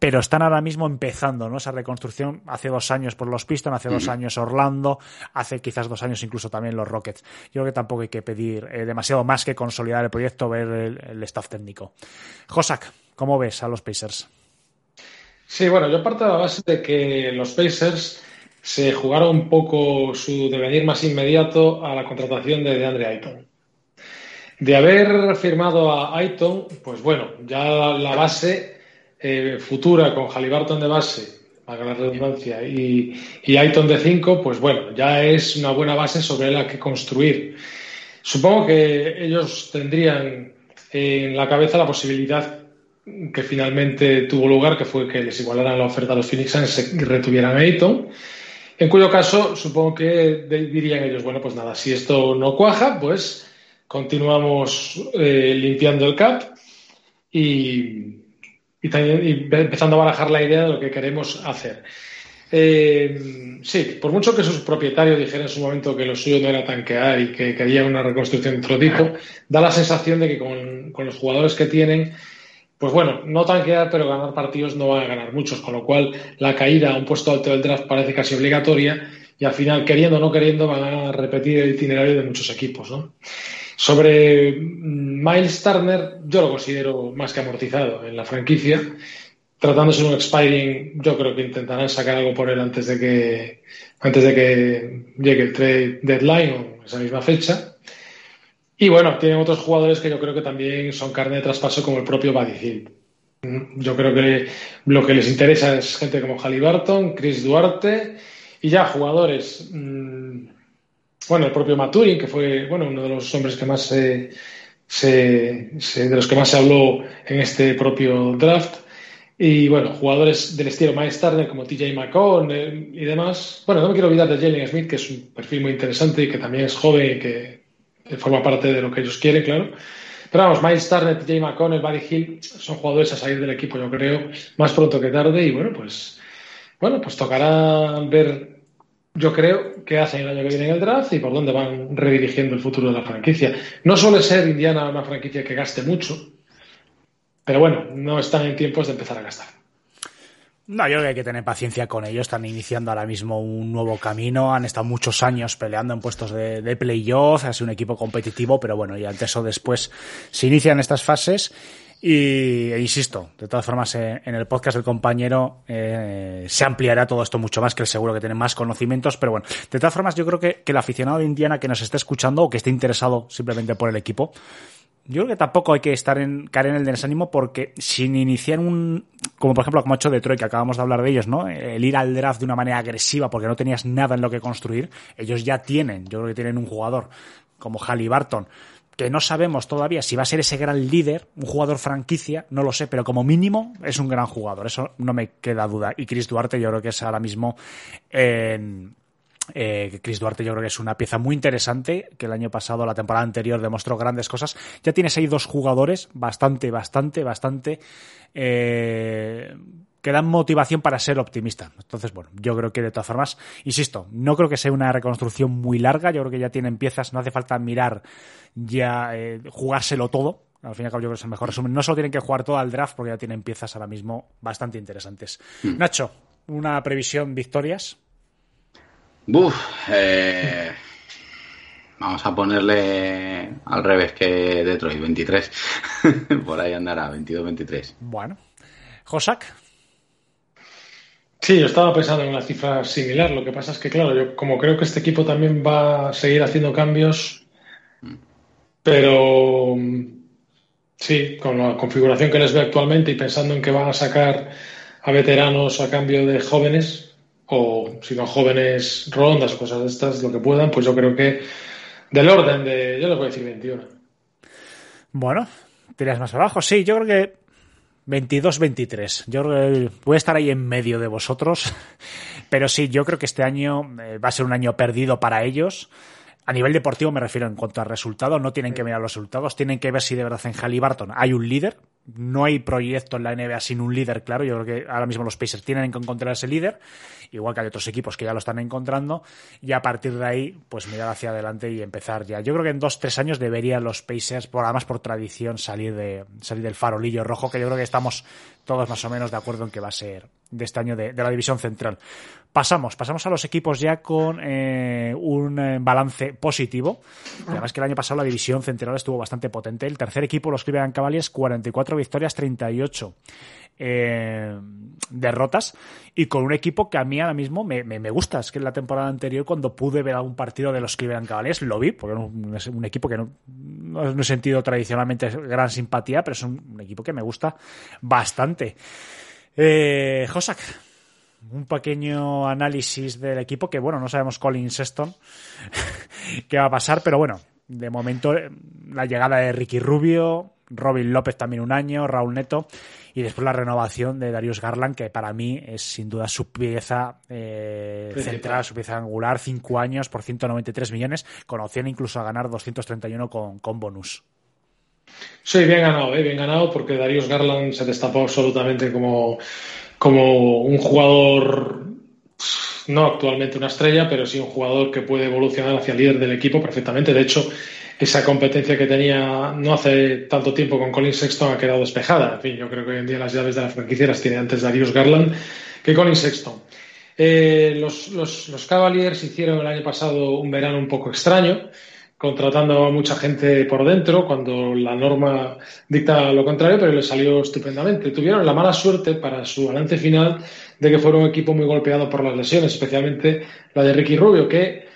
Speaker 2: pero están ahora mismo empezando, ¿no? Esa reconstrucción hace dos años por los Pistons, hace dos años Orlando, hace quizás dos años incluso también los Rockets. Yo creo que tampoco hay que pedir eh, demasiado más que consolidar el proyecto, ver el, staff técnico. Josak, ¿cómo ves a los Pacers?
Speaker 3: Sí, bueno, yo parto de la base de que los Pacers se jugaron un poco su devenir más inmediato a la contratación de DeAndre Ayton. De haber firmado a Aiton, pues bueno, ya la base eh, futura con Halliburton de base, para la redundancia, y, y Aiton de 5, pues bueno, ya es una buena base sobre la que construir. Supongo que ellos tendrían en la cabeza la posibilidad que finalmente tuvo lugar, que fue que les igualaran la oferta a los Phoenix Suns y retuvieran a Ayton. En cuyo caso, supongo que dirían ellos, bueno, pues nada, si esto no cuaja, pues continuamos eh, limpiando el CAP y, empezando a barajar la idea de lo que queremos hacer. Eh, sí, por mucho que sus propietarios dijeran en su momento que lo suyo no era tanquear y que querían una reconstrucción de otro tipo, da la sensación de que con, con, los jugadores que tienen, pues bueno, no tanquear, pero ganar partidos no van a ganar muchos, con lo cual la caída a un puesto alto del draft parece casi obligatoria y al final, queriendo o no queriendo, van a repetir el itinerario de muchos equipos. ¿no? Sobre mm, Miles Turner, yo lo considero más que amortizado en la franquicia. Tratándose de un expiring, yo creo que intentarán sacar algo por él antes de que, antes de que llegue el trade deadline o esa misma fecha. Y bueno, tienen otros jugadores que yo creo que también son carne de traspaso, como el propio Buddy Hill. Mm, yo creo que lo que les interesa es gente como Halliburton, Chris Duarte y ya jugadores mmm, bueno, el propio Maturin, que fue bueno, uno de los hombres que más se, de los que más se habló en este propio draft. Y bueno, jugadores del estilo Miles Turner como TJ McCon eh, y demás. Bueno, no me quiero olvidar de Jalen Smith, que es un perfil muy interesante y que también es joven y que forma parte de lo que ellos quieren, claro. Pero vamos, Miles Turner, TJ McConnell, Barry Hill son jugadores a salir del equipo, yo creo, más pronto que tarde. Y bueno, pues, bueno, pues tocará ver yo creo que hacen el año que viene en el draft y por dónde van redirigiendo el futuro de la franquicia. No suele ser Indiana una franquicia que gaste mucho, pero bueno, no están en tiempos de empezar a gastar.
Speaker 2: No, yo creo que hay que tener paciencia con ellos. Están iniciando ahora mismo un nuevo camino. Han estado muchos años peleando en puestos de, de playoff. Ha sido un equipo competitivo, pero bueno, y antes o después se inician estas fases. Y e insisto, de todas formas, eh, en el podcast del compañero eh, se ampliará todo esto mucho más, que él seguro que tiene más conocimientos, pero bueno, de todas formas, yo creo que, el aficionado de Indiana que nos esté escuchando o que esté interesado simplemente por el equipo, yo creo que tampoco hay que estar en, caer en el desánimo porque sin iniciar un, como por ejemplo como ha hecho Detroit, que acabamos de hablar de ellos, ¿no? El ir al draft de una manera agresiva porque no tenías nada en lo que construir, ellos ya tienen, yo creo que tienen un jugador como Halliburton que no sabemos todavía si va a ser ese gran líder, un jugador franquicia, no lo sé, pero como mínimo es un gran jugador, eso no me queda duda. Y Chris Duarte yo creo que es ahora mismo... Eh, Chris Duarte yo creo que es una pieza muy interesante, que el año pasado, la temporada anterior, demostró grandes cosas. Ya tienes ahí dos jugadores bastante, bastante, bastante eh, que dan motivación para ser optimista. Entonces, bueno, yo creo que de todas formas, insisto, no creo que sea una reconstrucción muy larga, yo creo que ya tienen piezas, no hace falta mirar ya eh, jugárselo todo. Al fin y al cabo, yo creo que es el mejor resumen. No solo tienen que jugar todo al draft porque ya tienen piezas ahora mismo bastante interesantes. Hmm. Nacho, una previsión victorias.
Speaker 4: Buf, eh, vamos a ponerle al revés que Detroit, 23. [LAUGHS] Por ahí andará, 22-23.
Speaker 2: Bueno. Josak.
Speaker 3: Sí, yo estaba pensando en una cifra similar. Lo que pasa es que, claro, yo como creo que este equipo también va a seguir haciendo cambios, pero sí, con la configuración que les ve actualmente y pensando en que van a sacar a veteranos a cambio de jóvenes, o si no jóvenes rondas cosas de estas, lo que puedan, pues yo creo que del orden de, yo les voy a decir 21.
Speaker 2: Bueno, tiras más abajo. Sí, yo creo que 22-23. Yo voy a estar ahí en medio de vosotros. [LAUGHS] Pero sí, yo creo que este año eh, va a ser un año perdido para ellos. A nivel deportivo me refiero en cuanto a resultados, no tienen que mirar los resultados, tienen que ver si de verdad en Halliburton hay un líder. No hay proyecto en la NBA sin un líder, claro. Yo creo que ahora mismo los Pacers tienen que encontrar ese líder, igual que hay otros equipos que ya lo están encontrando, y a partir de ahí, pues mirar hacia adelante y empezar ya. Yo creo que en dos, tres años deberían los Pacers, por además por tradición, salir de salir del farolillo rojo, que yo creo que estamos todos más o menos de acuerdo en que va a ser de este año de, de la división central. Pasamos, pasamos a los equipos ya con eh, un eh, balance positivo. Y además que el año pasado la división central estuvo bastante potente. El tercer equipo, los Cleveland Cavaliers, 44 victorias, 38 eh, derrotas. Y con un equipo que a mí ahora mismo me, me, gusta. Es que en la temporada anterior, cuando pude ver algún partido de los Cleveland Cavaliers, lo vi, porque es un, equipo que no, no, he sentido tradicionalmente gran simpatía, pero es un, equipo que me gusta bastante. Eh, Josak, un pequeño análisis del equipo que, bueno, no sabemos Colin Sexton [LAUGHS] qué va a pasar, pero bueno, de momento la llegada de Ricky Rubio, Robin López también un año, Raúl Neto y después la renovación de Darius Garland, que para mí es sin duda su pieza eh, central, su pieza angular, cinco años por 193 millones, con opción incluso a ganar 231 con, con bonus.
Speaker 3: Sí, bien ganado, ¿eh? bien ganado, porque Darius Garland se destapó absolutamente como, como un jugador, no actualmente una estrella, pero sí un jugador que puede evolucionar hacia el líder del equipo perfectamente. De hecho, esa competencia que tenía no hace tanto tiempo con Colin Sexton ha quedado despejada. En fin, yo creo que hoy en día las llaves de la franquicia las tiene antes Darius Garland que Colin Sexton. Eh, los, los, los Cavaliers hicieron el año pasado un verano un poco extraño contratando a mucha gente por dentro cuando la norma dicta lo contrario, pero le salió estupendamente. Tuvieron la mala suerte para su balance final de que fueron un equipo muy golpeado por las lesiones, especialmente la de Ricky Rubio, que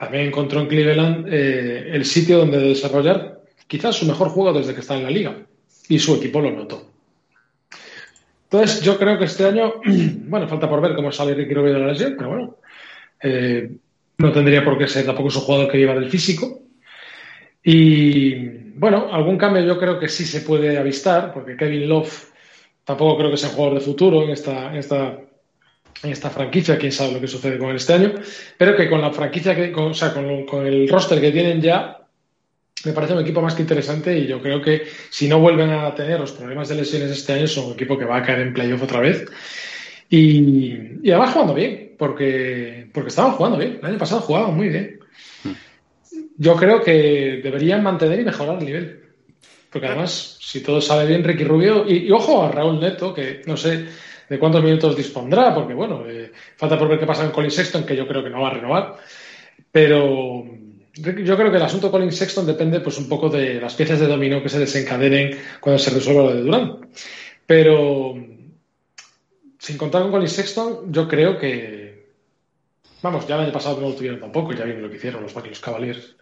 Speaker 3: también encontró en Cleveland eh, el sitio donde desarrollar quizás su mejor juego desde que está en la liga. Y su equipo lo notó. Entonces, yo creo que este año, [CLEARS THROAT] bueno, falta por ver cómo sale Ricky Rubio de la lesión, pero bueno, eh, no tendría por qué ser tampoco su jugador que lleva del físico. Y bueno, algún cambio yo creo que sí se puede avistar, porque Kevin Love tampoco creo que sea un jugador de futuro en esta, en esta, en esta franquicia, quién sabe lo que sucede con él este año, pero que con la franquicia, que, con, o sea, con, con el roster que tienen ya, me parece un equipo más que interesante y yo creo que si no vuelven a tener los problemas de lesiones este año, son un equipo que va a caer en playoff otra vez. Y, y además jugando bien, porque, porque estaban jugando bien. El año pasado jugaban muy bien. Yo creo que deberían mantener y mejorar el nivel. Porque además, si todo sale bien, Ricky Rubio, y, y ojo a Raúl Neto, que no sé de cuántos minutos dispondrá, porque bueno, eh, falta por ver qué pasa con Colin Sexton, que yo creo que no va a renovar. Pero yo creo que el asunto Colin Sexton depende pues un poco de las piezas de dominó que se desencadenen cuando se resuelva lo de Durán. Pero sin contar con Colin Sexton, yo creo que. Vamos, ya el año pasado no lo tuvieron tampoco, ya vimos lo que hicieron los Cavaliers.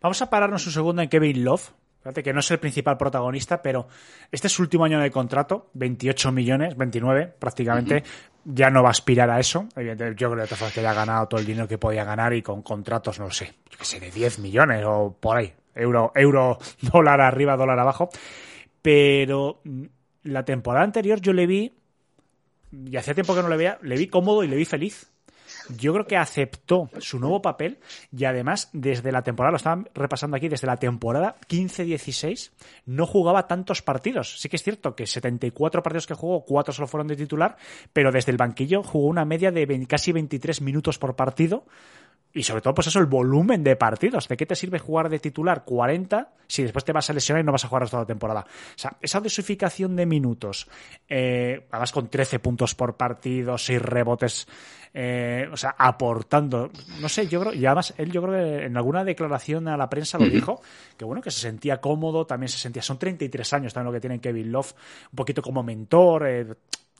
Speaker 2: Vamos a pararnos un segundo en Kevin Love. Fíjate que no es el principal protagonista, pero este es su último año de contrato, 28 millones, 29 prácticamente. Uh -huh. Ya no va a aspirar a eso. Evidentemente, yo creo que ya ha ganado todo el dinero que podía ganar y con contratos, no sé, yo que sé, de 10 millones o por ahí. Euro, euro, [LAUGHS] dólar arriba, dólar abajo. Pero la temporada anterior yo le vi y hacía tiempo que no le veía, le vi cómodo y le vi feliz. Yo creo que aceptó su nuevo papel y además desde la temporada, lo estaban repasando aquí, desde la temporada 15-16 no jugaba tantos partidos. Sí que es cierto que 74 partidos que jugó, 4 solo fueron de titular, pero desde el banquillo jugó una media de 20, casi 23 minutos por partido y sobre todo, pues eso, el volumen de partidos. ¿De qué te sirve jugar de titular 40 si después te vas a lesionar y no vas a jugar toda la temporada? O sea, esa dosificación de minutos, eh, además con 13 puntos por partido, 6 rebotes, eh, o sea, aportando, no sé, yo creo, y además él yo creo que en alguna declaración a la prensa lo dijo, que bueno, que se sentía cómodo, también se sentía, son 33 años también lo que tiene Kevin Love, un poquito como mentor, eh,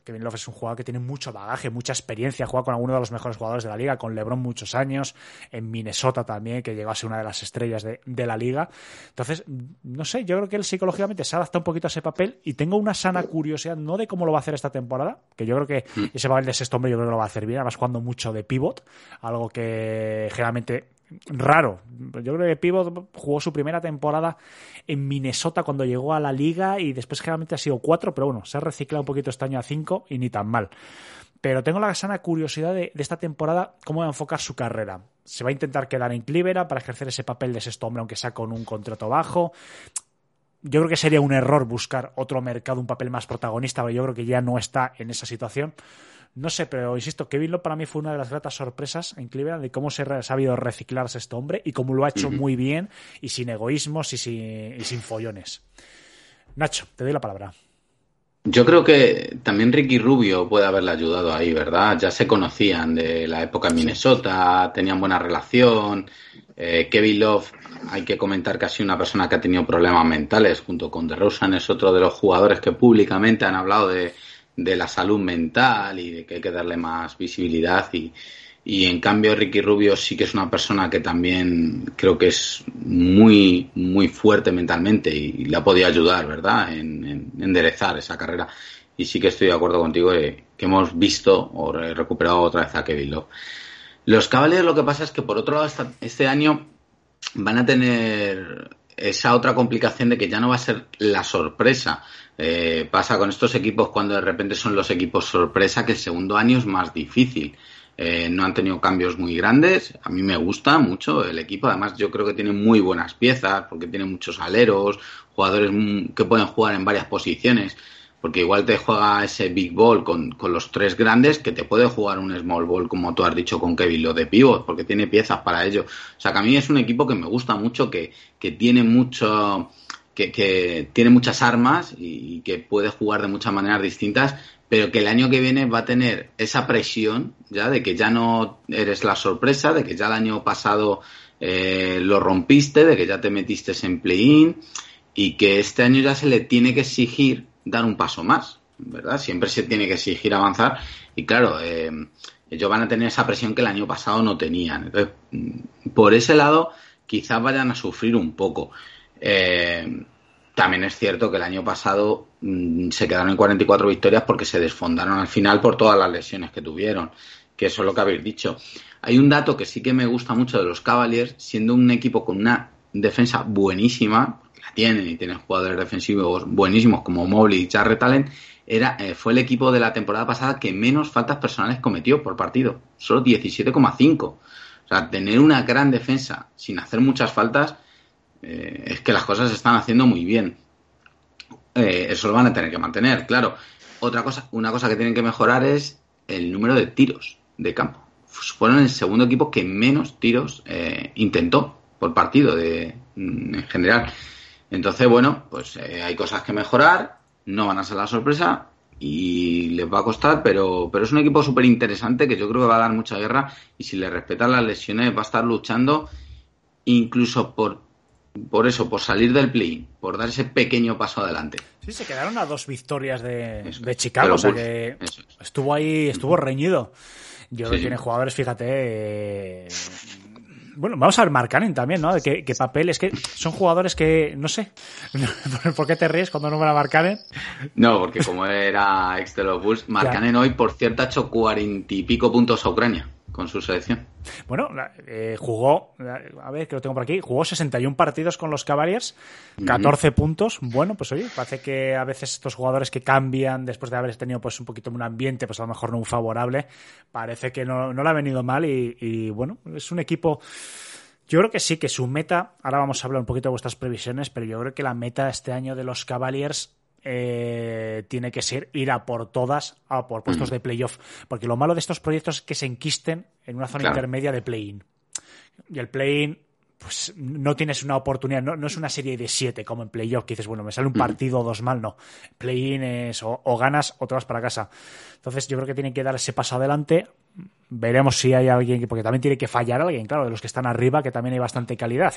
Speaker 2: Kevin Love es un jugador que tiene mucho bagaje, mucha experiencia, juega con alguno de los mejores jugadores de la liga, con LeBron muchos años, en Minnesota también, que llegó a ser una de las estrellas de, la liga. Entonces, no sé, yo creo que él psicológicamente se adapta un poquito a ese papel y tengo una sana curiosidad, no de cómo lo va a hacer esta temporada, que yo creo que mm. ese papel de sexto hombre yo creo que lo va a hacer bien, además jugando mucho de pivot, algo que generalmente raro. Yo creo que Pivot jugó su primera temporada en Minnesota cuando llegó a la liga y después generalmente ha sido cuatro, pero bueno, se ha reciclado un poquito este año a cinco y ni tan mal. Pero tengo la sana curiosidad de, esta temporada cómo va a enfocar su carrera. Se va a intentar quedar en Clivera para ejercer ese papel de sexto hombre, aunque sea con un contrato bajo. Yo creo que sería un error buscar otro mercado, un papel más protagonista, pero yo creo que ya no está en esa situación. No sé, pero insisto, Kevin Love para mí fue una de las gratas sorpresas en Cleveland de cómo se ha sabido reciclarse este hombre y cómo lo ha hecho muy bien y sin egoísmos y sin, y sin follones. Nacho, te doy la palabra.
Speaker 4: Yo creo que también Ricky Rubio puede haberle ayudado ahí, ¿verdad? Ya se conocían de la época en Minnesota, tenían buena relación. Eh, Kevin Love, hay que comentar que ha sido una persona que ha tenido problemas mentales, junto con DeRozan, es otro de los jugadores que públicamente han hablado de, de la salud mental y de que hay que darle más visibilidad y, y en cambio Ricky Rubio sí que es una persona que también creo que es muy muy fuerte mentalmente y, le ha podido ayudar verdad en, enderezar esa carrera. Y sí que estoy de acuerdo contigo que hemos visto o recuperado otra vez a Kevin Love. Los Cavaliers lo que pasa es que por otro lado este año van a tener esa otra complicación de que ya no va a ser la sorpresa eh, pasa con estos equipos cuando de repente son los equipos sorpresa que el segundo año es más difícil. Eh, no han tenido cambios muy grandes. A mí me gusta mucho el equipo. Además, yo creo que tiene muy buenas piezas porque tiene muchos aleros, jugadores que pueden jugar en varias posiciones. Porque igual te juega ese big ball con, con los tres grandes que te puede jugar un small ball, como tú has dicho con Kevin, lo de pivot, porque tiene piezas para ello. O sea que a mí es un equipo que me gusta mucho, que, que tiene mucho que, tiene muchas armas y, que puede jugar de muchas maneras distintas, pero que el año que viene va a tener esa presión ya de que ya no eres la sorpresa, de que ya el año pasado eh, lo rompiste, de que ya te metiste en play-in y que este año ya se le tiene que exigir dar un paso más, ¿verdad? Siempre se tiene que exigir avanzar y claro, eh, ellos van a tener esa presión que el año pasado no tenían. Entonces, mm, por ese lado, quizás vayan a sufrir un poco. Eh, también es cierto que el año pasado mm, se quedaron en 44 victorias porque se desfondaron al final por todas las lesiones que tuvieron, que eso es lo que habéis dicho. Hay un dato que sí que me gusta mucho de los Cavaliers, siendo un equipo con una defensa buenísima, la tienen y tienen jugadores defensivos buenísimos como Mobley y Jarrett Allen, era, eh, fue el equipo de la temporada pasada que menos faltas personales cometió por partido, solo 17,5. O sea, tener una gran defensa sin hacer muchas faltas eh, es que las cosas se están haciendo muy bien. Eh, eso lo van a tener que mantener, claro. Otra cosa, una cosa que tienen que mejorar es el número de tiros de campo. Fueron el segundo equipo que menos tiros eh, intentó por partido de, mm, en general. Entonces, bueno, pues hay cosas que mejorar, no van a ser la sorpresa y les va a costar, pero, pero es un equipo súper interesante que yo creo que va a dar mucha guerra y si le respetan las lesiones va a estar luchando incluso por por eso, por salir del play, por dar ese pequeño paso adelante.
Speaker 2: Sí, se quedaron a dos victorias de, Chicago, o sea que estuvo ahí, estuvo reñido. Yo creo que tiene jugadores, fíjate. Eh, bueno, vamos a ver Marcanen también, ¿no? ¿Qué, qué papel? Es que son jugadores que, no sé, [LAUGHS] ¿por qué te ríes cuando nombra a Marcanen?
Speaker 4: No, porque como era ex de los Bulls, Marcanen [LAUGHS] hoy, por cierto, ha hecho cuarenta y pico puntos a Ucrania con su selección.
Speaker 2: Bueno, eh, jugó, a ver que lo tengo por aquí, jugó 61 partidos con los Cavaliers, 14 puntos. Bueno, pues oye, parece que a veces estos jugadores que cambian después de haber tenido pues un poquito un ambiente, pues a lo mejor no un favorable, parece que no, no le ha venido mal y, y bueno, es un equipo... Yo creo que sí, que su meta, ahora vamos a hablar un poquito de vuestras previsiones, pero yo creo que la meta este año de los Cavaliers eh, tiene que ser ir a por todas, a por puestos de playoff. Porque lo malo de estos proyectos es que se enquisten en una zona intermedia de play-in. Y el play-in, pues no tienes una oportunidad, no, no, es una serie de siete como en playoff, que dices, bueno, me sale un partido o dos mal, no. Play-in es o, o, ganas o te vas para casa. Entonces yo creo que tienen que dar ese paso adelante. Veremos si hay alguien, porque también tiene que fallar alguien, claro, de los que están arriba, que también hay bastante calidad.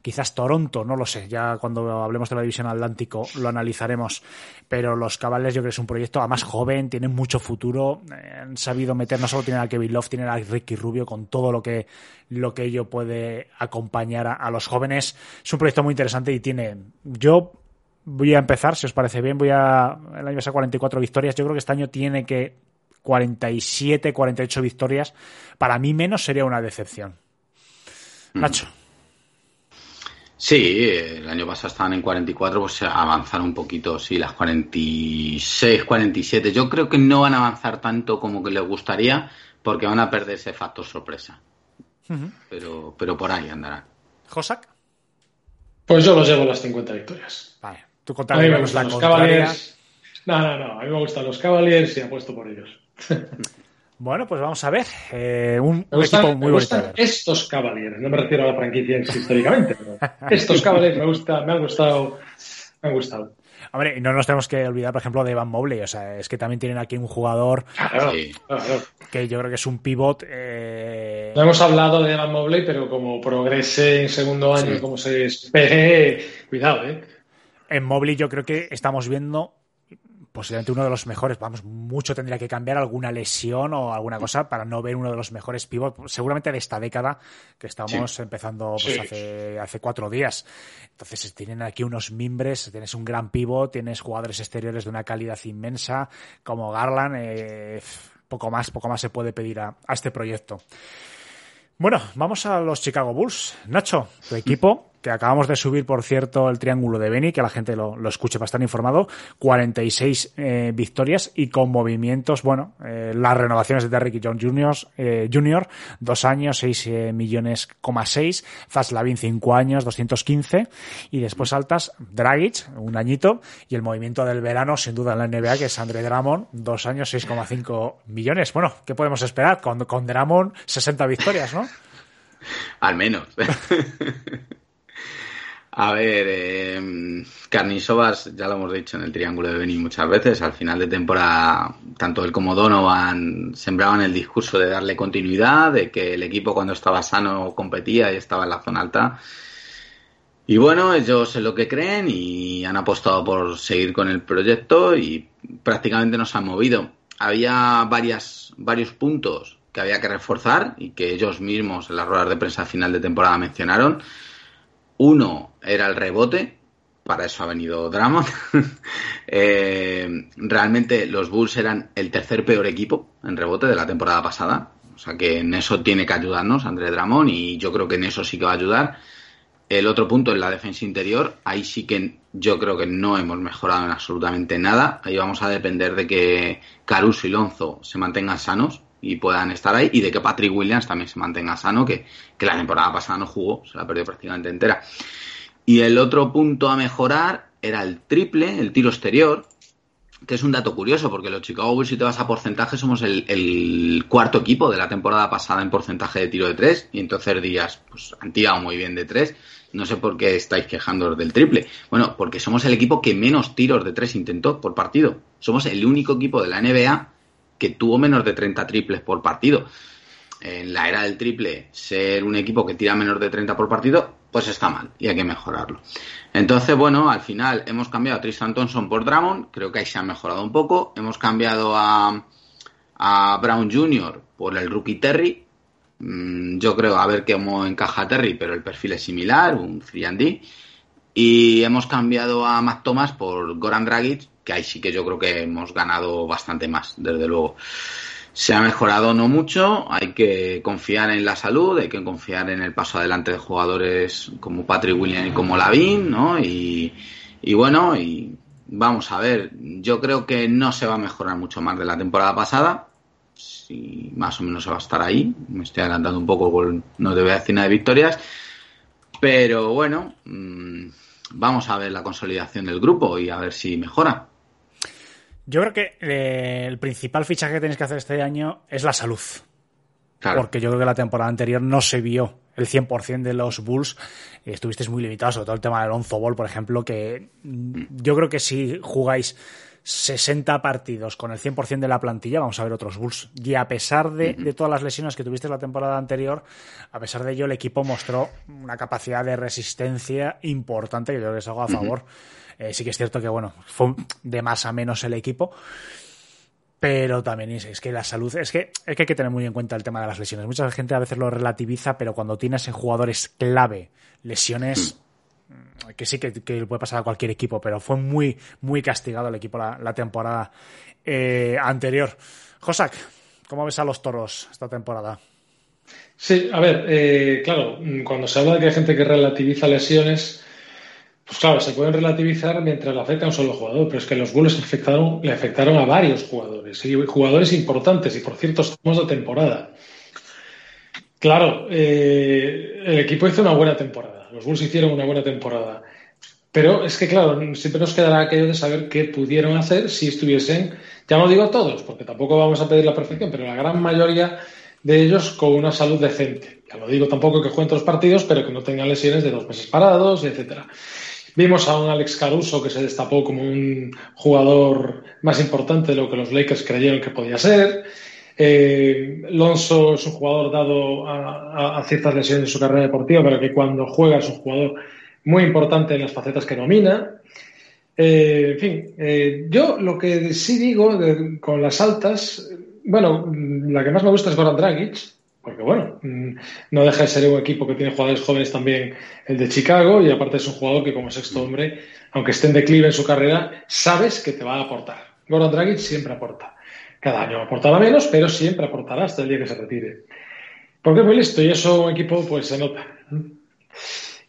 Speaker 2: Quizás Toronto, no lo sé, ya cuando hablemos de la división Atlántico lo analizaremos. Pero los Cavaliers yo creo que es un proyecto más joven, tienen mucho futuro, eh, han sabido meter, no solo tienen a Kevin Love, tienen a Ricky Rubio con todo lo que, lo que ello puede acompañar a, a los jóvenes. Es un proyecto muy interesante y tiene, yo voy a empezar, si os parece bien, voy a, el año pasado 44 victorias, yo creo que este año tiene que 47, 48 victorias. Para mí menos sería una decepción.
Speaker 4: Mm.
Speaker 2: Nacho.
Speaker 4: Sí, el año pasado estaban en 44, pues avanzaron un poquito, sí, las 46, 47. Yo creo que no van a avanzar tanto como que les gustaría, porque van a perder ese factor sorpresa. Uh -huh. pero, pero por ahí andarán.
Speaker 2: ¿Josak?
Speaker 3: Pues yo los llevo las 50 victorias.
Speaker 2: Vale, tú
Speaker 3: gustan los Cavaliers. No, no, no, a mí me gustan los Cavaliers y apuesto por ellos. [LAUGHS]
Speaker 2: Bueno, pues vamos a ver. Eh, un,
Speaker 3: me gustan,
Speaker 2: equipo muy
Speaker 3: me gustan
Speaker 2: bonito.
Speaker 3: estos Cavaliers, no me refiero a la franquicia históricamente, pero estos Cavaliers me, gusta, me han gustado. Me han gustado.
Speaker 2: Hombre, y no nos tenemos que olvidar, por ejemplo, de Van Mobley. O sea, es que también tienen aquí un jugador
Speaker 3: claro, sí. claro.
Speaker 2: que yo creo que es un pivot. Eh...
Speaker 3: No hemos hablado de Van Mobley, pero como progrese en segundo año, sí. como se despegue, cuidado, ¿eh?
Speaker 2: En Mobley yo creo que estamos viendo posiblemente uno de los mejores. Vamos, mucho tendría que cambiar alguna lesión o alguna cosa para no ver uno de los mejores pivots, seguramente de esta década que estamos sí. empezando pues, sí. hace, hace cuatro días. Entonces, tienen aquí unos mimbres, tienes un gran pivot, tienes jugadores exteriores de una calidad inmensa, como Garland, eh, poco más, poco más se puede pedir a, a este proyecto. Bueno, vamos a los Chicago Bulls. Nacho, tu equipo, [LAUGHS] que acabamos de subir, por cierto, el triángulo de Benny, que la gente lo, escuche para estar informado, 46 eh, victorias y con movimientos, bueno, eh, las renovaciones de Derrick John Jr., eh, dos años, 6 eh, millones, coma 6, Zach Lavin, 5 años, 215, y después altas, Dragic, un añito, y el movimiento del verano, sin duda, en la NBA, que es Andre Drummond, dos años, 6,5 millones. Bueno, ¿qué podemos esperar? Con, con Drummond, 60 victorias, ¿no? [LAUGHS]
Speaker 4: Al menos. [LAUGHS] A ver, eh, ya lo hemos dicho en el triángulo de Beni muchas veces, al final de temporada, tanto él como Donovan sembraban el discurso de darle continuidad, de que el equipo cuando estaba sano competía y estaba en la zona alta. Y bueno, ellos en lo que creen y han apostado por seguir con el proyecto y prácticamente no se han movido. Había varias, varios puntos que había que reforzar y que ellos mismos en las ruedas de prensa final de temporada mencionaron. Uno era el rebote, para eso ha venido Drummond. [LAUGHS] eh, realmente los Bulls eran el tercer peor equipo en rebote de la temporada pasada. O sea que en eso tiene que ayudarnos André Drummond y yo creo que en eso sí que va a ayudar. El otro punto en la defensa interior, ahí sí que yo creo que no hemos mejorado en absolutamente nada. Ahí vamos a depender de que Caruso y Lonzo se mantengan sanos y puedan estar ahí y de que Patrick Williams también se mantenga sano, que, que la temporada pasada no jugó, se la perdió prácticamente entera. Y el otro punto a mejorar era el triple, el tiro exterior, que es un dato curioso, porque los Chicago Bulls, si te vas a porcentaje, somos el, cuarto equipo de la temporada pasada en porcentaje de tiro de tres, y entonces días, pues han tirado muy bien de tres. No sé por qué estáis quejándoos del triple. Bueno, porque somos el equipo que menos tiros de tres intentó por partido. Somos el único equipo de la NBA que tuvo menos de 30 triples por partido. En la era del triple, ser un equipo que tira menos de 30 por partido, pues está mal y hay que mejorarlo. Entonces, bueno, al final hemos cambiado a Tristan Thompson por Drummond, creo que ahí se ha mejorado un poco. Hemos cambiado a, a Brown Jr. por el rookie Terry. Mm, yo creo, a ver cómo encaja Terry, pero el perfil es similar, un 3D. Y hemos cambiado a Matt Thomas por Goran Dragic, que ahí sí que yo creo que hemos ganado bastante más, desde luego. Se ha mejorado no mucho, hay que confiar en la salud, hay que confiar en el paso adelante de jugadores como Patrick Williams y como Lavin, ¿no? Y, y bueno, y vamos a ver, yo creo que no se va a mejorar mucho más de la temporada pasada, si más o menos se va a estar ahí, me estoy adelantando un poco, no te voy a decir nada de victorias, pero bueno, mmm, vamos a ver la consolidación del grupo y a ver si mejora.
Speaker 2: Yo creo que eh, el principal fichaje que tenéis que hacer este año es la salud. porque yo creo que la temporada anterior no se vio el 100% de los Bulls. Estuvisteis muy limitados, sobre todo el tema del Onzo Ball, por ejemplo, que yo creo que si jugáis 60 partidos con el 100% de la plantilla, vamos a ver otros Bulls. Y a pesar de, todas las lesiones que tuviste la temporada anterior, a pesar de ello, el equipo mostró una capacidad de resistencia importante, que yo creo que es algo a favor. Eh, sí que es cierto que, bueno, fue de más a menos el equipo. Pero también es, que la salud, es que, es que hay que tener muy en cuenta el tema de las lesiones. Mucha gente a veces lo relativiza, pero cuando tienes en jugadores clave lesiones, que sí que, puede pasar a cualquier equipo, pero fue muy, muy castigado el equipo la, temporada eh, anterior. Josak, ¿cómo ves a los toros esta temporada?
Speaker 3: Sí, a ver, eh, claro, cuando se habla de que hay gente que relativiza lesiones, pues claro, se pueden relativizar mientras le afecta a un solo jugador, pero es que los Bulls afectaron, le afectaron a varios jugadores, y jugadores importantes, y por cierto, estamos de temporada. Claro, eh, el equipo hizo una buena temporada, los Bulls hicieron una buena temporada, pero es que, claro, siempre nos quedará aquello de saber qué pudieron hacer si estuviesen, ya no digo todos, porque tampoco vamos a pedir la perfección, pero la gran mayoría de ellos con una salud decente. Ya lo digo tampoco que jueguen todos los partidos, pero que no tengan lesiones de dos meses parados, etcétera. Vimos a un Alex Caruso que se destapó como un jugador más importante de lo que los Lakers creyeron que podía ser. Eh, Lonzo es un jugador dado a, ciertas lesiones en su carrera deportiva, pero que cuando juega es un jugador muy importante en las facetas que domina. Eh, en fin, eh, yo lo que sí digo con las altas, bueno, la que más me gusta es Goran Dragic, porque bueno, mm, no deja de ser un equipo que tiene jugadores jóvenes también el de Chicago y aparte es un jugador que como sexto hombre, aunque esté en declive en su carrera, sabes que te va a aportar. Gordon Dragic siempre aporta. Cada año aportará menos, pero siempre aportará hasta el día que se retire. Porque es muy listo y eso un equipo pues se nota.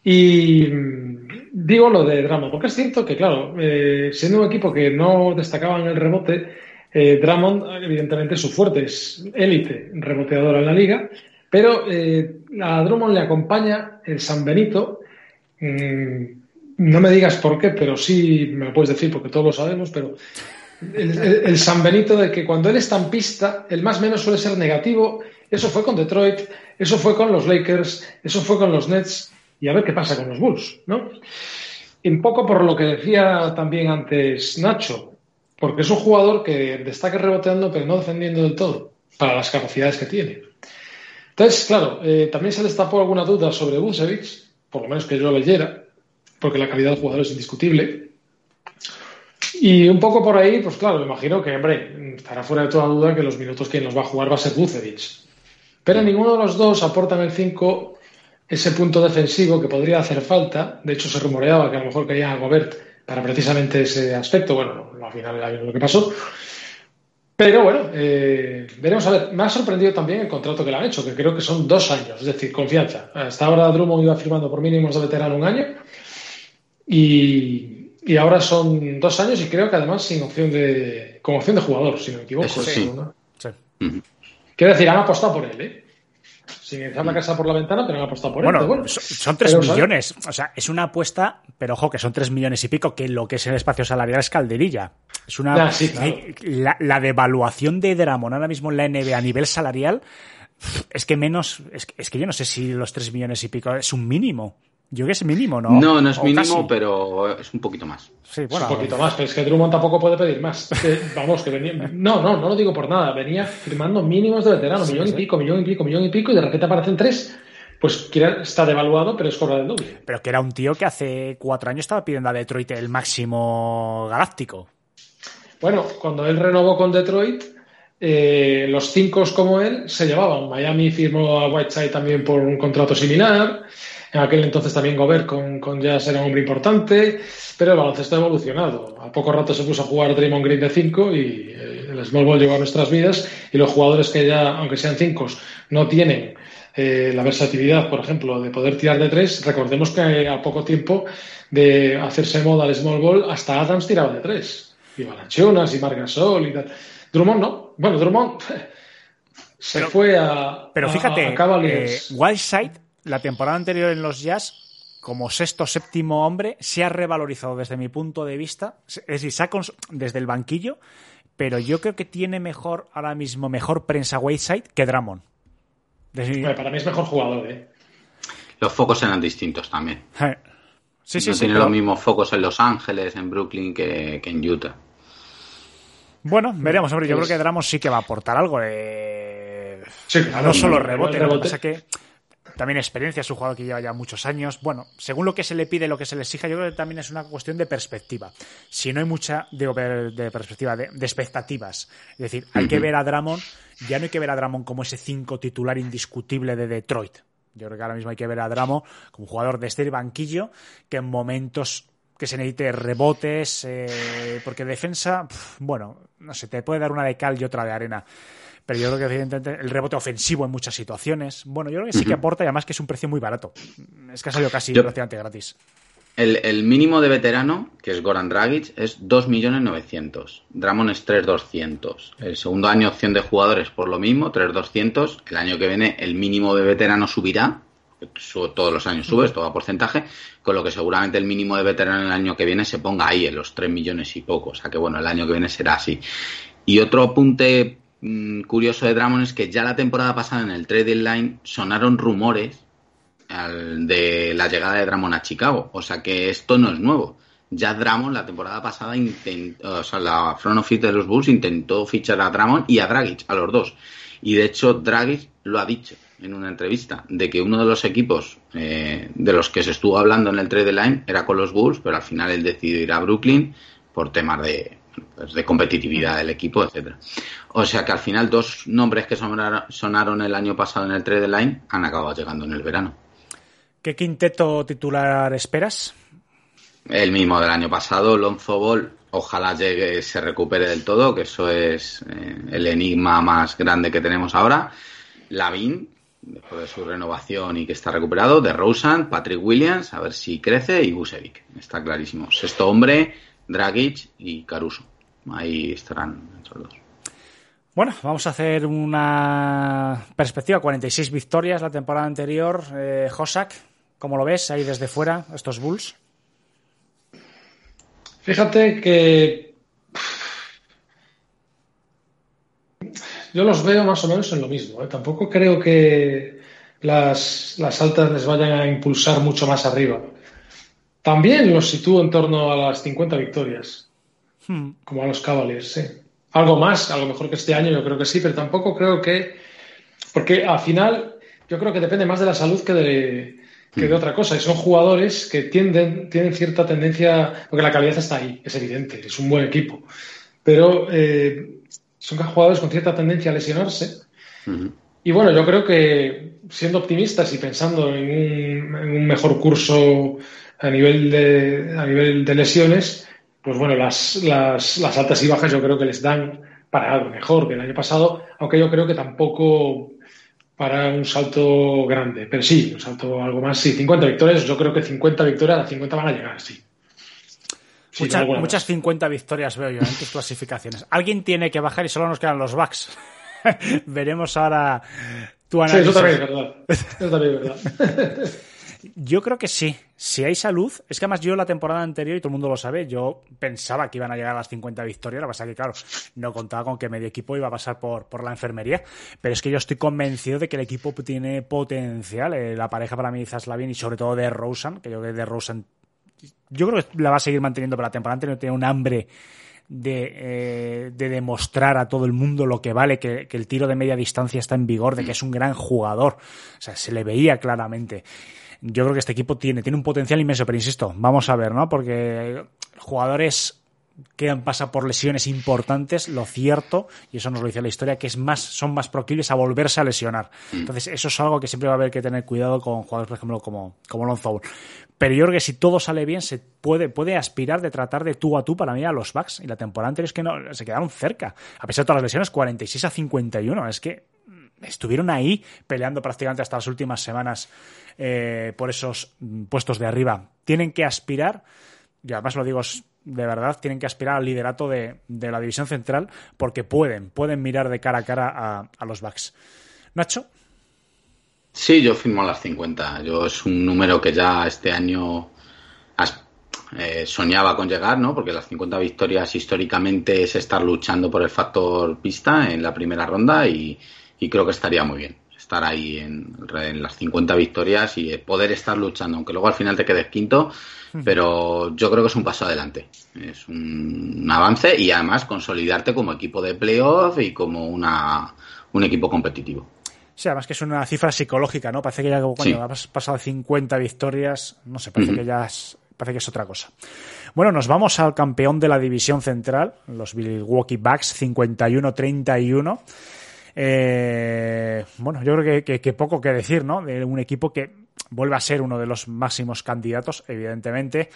Speaker 3: Y mm, digo lo de Drama, porque es cierto que, claro, eh, siendo un equipo que no destacaba en el rebote, eh, Drummond, evidentemente, su fuerte es élite reboteadora en la liga, pero eh, a Drummond le acompaña el San Benito. Mm, no me digas por qué, pero sí me lo puedes decir porque todos lo sabemos, pero el, San Benito de que cuando él está en pista, el más menos suele ser negativo. Eso fue con Detroit, eso fue con los Lakers, eso fue con los Nets y a ver qué pasa con los Bulls, ¿no? Un poco por lo que decía también antes Nacho, porque es un jugador que destaca reboteando, pero no defendiendo del todo, para las capacidades que tiene. Entonces, claro, eh, también se destapó alguna duda sobre Bucevic, por lo menos que yo lo leyera, porque la calidad del jugador es indiscutible. Y un poco por ahí, pues claro, me imagino que, hombre, estará fuera de toda duda que los minutos que nos va a jugar va a ser Bucevic. Pero ninguno de los dos aporta en el 5 ese punto defensivo que podría hacer falta. De hecho, se rumoreaba que a lo mejor quería a Gobert para precisamente ese aspecto. Bueno, al final era lo que pasó. Pero bueno, eh, veremos a ver. Me ha sorprendido también el contrato que le han hecho, que creo que son dos años, es decir, confianza. Hasta ahora Drummond iba firmando por mínimos de veterano un año y, y ahora son dos años y creo que además sin opción de, con opción de jugador, si no me equivoco. sí. Quiero decir, han apostado por él, ¿eh? sin echar la casa por la ventana, pero han apostado por
Speaker 2: bueno,
Speaker 3: él.
Speaker 2: Bueno, son, tres millones. O sea, es una apuesta, pero ojo, que son tres millones y pico, que lo que es el espacio salarial es calderilla. Es una. la, devaluación de Dramon ahora mismo en la NBA a nivel salarial. Es que menos. Es que, es que yo no sé si los tres millones y pico es un mínimo. Yo que es mínimo, ¿no?
Speaker 4: No, no es mínimo, pero es un poquito más.
Speaker 3: Sí, bueno, un poquito más, pero es que Drummond tampoco puede pedir más. vamos, que venía. No, no, no lo digo por nada. Venía firmando mínimos de veterano, millón y pico, millón y pico, millón y pico, y de repente aparecen tres. Pues está devaluado, pero es cobra del doble.
Speaker 2: Pero que era un tío que hace cuatro años estaba pidiendo a Detroit el máximo galáctico.
Speaker 3: Bueno, cuando él renovó con Detroit, eh, los cinco como él se llevaban. Miami firmó a Whiteside también por un contrato similar. En aquel entonces también Gobert con, con Jazz era un hombre importante, pero el baloncesto ha evolucionado. A poco rato se puso a jugar Draymond Green de 5 y eh, el small ball llegó a nuestras vidas y los jugadores que ya, aunque sean 5, no tienen eh, la versatilidad, por ejemplo, de poder tirar de 3, recordemos que a poco tiempo de hacerse moda al small ball, hasta Adams tiraba de 3. Y Balachunas y Margasol y tal. Drummond no. Bueno, Drummond [LAUGHS] se fue a.
Speaker 2: Pero fíjate, a, eh, Whiteside la temporada anterior en los Jazz, como sexto séptimo hombre, se ha revalorizado desde mi punto de vista, es decir, se desde el banquillo, pero yo creo que tiene mejor ahora mismo mejor prensa Wayside que Dramon.
Speaker 3: Para mí es mejor jugador, ¿eh?
Speaker 4: Los focos eran distintos también. [LAUGHS]
Speaker 2: Sí, sí,
Speaker 4: no
Speaker 2: sí,
Speaker 4: tiene
Speaker 2: pero-
Speaker 4: los mismos focos en Los Ángeles, en Brooklyn que, que en Utah.
Speaker 2: Bueno, veremos, hombre. Yo
Speaker 3: Pues-
Speaker 2: creo que Dramos sí que va a aportar algo. eh,
Speaker 3: Sí, claro,
Speaker 2: no solo
Speaker 3: el
Speaker 2: rebote, lo que
Speaker 3: rebote.
Speaker 2: pasa que también experiencia, es un jugador que lleva ya muchos años. Bueno, según lo que se le pide, lo que se le exija, yo creo que también es una cuestión de perspectiva. Si no hay mucha, digo, de perspectiva, de, de expectativas. Es decir, hay que ver a Dramon, ya no hay que ver a Dramon como ese 5 titular indiscutible de Detroit. Yo creo que ahora mismo hay que ver a Dramo como un jugador de este banquillo que en momentos que se necesite rebotes, eh, porque defensa, pf, bueno, no sé, te puede dar una de cal y otra de arena. Pero yo creo que evidentemente el rebote ofensivo en muchas situaciones, bueno, yo creo que sí que aporta y además que es un precio muy barato. Es que ha salido casi
Speaker 4: Yo-
Speaker 2: prácticamente gratis.
Speaker 4: El, el mínimo de veterano, que es Goran Dragic, es 2.900.000. Dramon es 3.200. El segundo año opción de jugadores por lo mismo, 3.200. El año que viene el mínimo de veterano subirá. Su- Todos los años sube, esto va a porcentaje, con lo que seguramente el mínimo de veterano el año que viene se ponga ahí en los 3 millones y poco. O sea que bueno, el año que viene será así. Y otro apunte mm, curioso de Dramon es que ya la temporada pasada en el trade deadline sonaron rumores al- de la llegada de Dramon a Chicago. O sea que esto no es nuevo. Ya Dramon la temporada pasada intentó, o sea, la front office de los Bulls intentó fichar a Dramon y a Dragic, a los dos. Y de hecho Dragic lo ha dicho en una entrevista, de que uno de los equipos eh, de los que se estuvo hablando en el trade line era con los Bulls, pero al final él decidió ir a Brooklyn por temas de, pues, de competitividad del equipo, etcétera. O sea que al final dos nombres que sonaron, el año pasado en el trade line han acabado llegando en el verano.
Speaker 2: ¿Qué quinteto titular esperas?
Speaker 4: El mismo del año pasado, Lonzo Ball, ojalá llegue, se recupere del todo, que eso es eh, el enigma más grande que tenemos ahora. Lavin, después de su renovación y que está recuperado, de Rosen, Patrick Williams, a ver si crece, y Busevic, está clarísimo. Sexto hombre, Dragic y Caruso. Ahí estarán esos dos.
Speaker 2: Bueno, vamos a hacer una perspectiva. 46 victorias la temporada anterior. Eh, Josak, ¿cómo lo ves ahí desde fuera, estos Bulls?
Speaker 3: Fíjate que yo los veo más o menos en lo mismo. ¿eh? Tampoco creo que las, las altas les vayan a impulsar mucho más arriba. También los sitúo en torno a las 50 victorias,
Speaker 2: Hmm.
Speaker 3: como a los Cavaliers, sí. Algo más, a lo mejor que este año, yo creo que sí, pero tampoco creo que. Porque al final, yo creo que depende más de la salud que de, que de otra cosa. Y son jugadores que tienden, tienen cierta tendencia. Porque la calidad está ahí, es evidente, es un buen equipo. Pero eh, son jugadores con cierta tendencia a lesionarse. Y bueno, yo creo que siendo optimistas y pensando en un, en un mejor curso a nivel de, a nivel de lesiones, pues bueno, las, las, las altas y bajas yo creo que les dan para algo mejor que el año pasado, aunque yo creo que tampoco para un salto grande, pero sí, un salto algo más, sí, 50 victorias, yo creo que 50 victorias, a 50 van a llegar, sí. Sí,
Speaker 2: Mucha-
Speaker 3: no, bueno,
Speaker 2: muchas 50 victorias veo yo en tus clasificaciones. Alguien tiene que bajar y solo nos quedan los Bucks. [LAUGHS] Veremos ahora tu
Speaker 3: Sí, eso
Speaker 2: análisis.
Speaker 3: también es verdad. Eso también es verdad. [LAUGHS]
Speaker 2: Yo creo que sí. Si hay salud, es que además yo la temporada anterior, y todo el mundo lo sabe, yo pensaba que iban a llegar a las 50 victorias. Lo que pasa es que, claro, no contaba con que medio equipo iba a pasar por, por la enfermería. Pero es que yo estoy convencido de que el equipo tiene potencial. Eh, la pareja para mí, Zaslavin y sobre todo de Rosen, que yo creo que de Rosen, yo creo que la va a seguir manteniendo para la temporada anterior. Tiene un hambre de, eh, de demostrar a todo el mundo lo que vale, que, que el tiro de media distancia está en vigor, de que es un gran jugador. O sea, se le veía claramente. Yo creo que este equipo tiene, tiene un potencial inmenso, pero insisto, vamos a ver, ¿no? Porque jugadores que han pasado por lesiones importantes, lo cierto, y eso nos lo dice la historia, que es más, son más proclives a volverse a lesionar. Entonces, eso es algo que siempre va a haber que tener cuidado con jugadores, por ejemplo, como, como Lonzo. Pero yo creo que si todo sale bien, se puede, puede aspirar de tratar de tú a tú para mí a los Bucks. Y la temporada anterior es que no, se quedaron cerca. A pesar de todas las lesiones, 46 a 51. Es que estuvieron ahí peleando prácticamente hasta las últimas semanas eh, por esos mm, puestos de arriba. Tienen que aspirar, y además lo digo de verdad, tienen que aspirar al liderato de, de la división central porque pueden, pueden mirar de cara a cara a, a los Bucks. Nacho,
Speaker 4: Sí, yo firmo las 50. Yo es un número que ya este año eh, soñaba con llegar, ¿no? Porque las 50 victorias históricamente es estar luchando por el factor pista en la primera ronda y, y creo que estaría muy bien. estar ahí en, en, las 50 victorias y poder estar luchando, aunque luego al final te quedes quinto, pero yo creo que es un paso adelante, es un, avance y además consolidarte como equipo de playoff y como una, un equipo competitivo.
Speaker 2: Sí, además que es una cifra psicológica, ¿no? Parece que ya cuando has pasado 50 victorias, no sé, parece que ya es, parece que es otra cosa. Bueno, nos vamos al campeón de la división central, los Milwaukee Bucks, 51-31. Eh, bueno, yo creo que, poco que decir, ¿no? De un equipo que vuelve a ser uno de los máximos candidatos, evidentemente.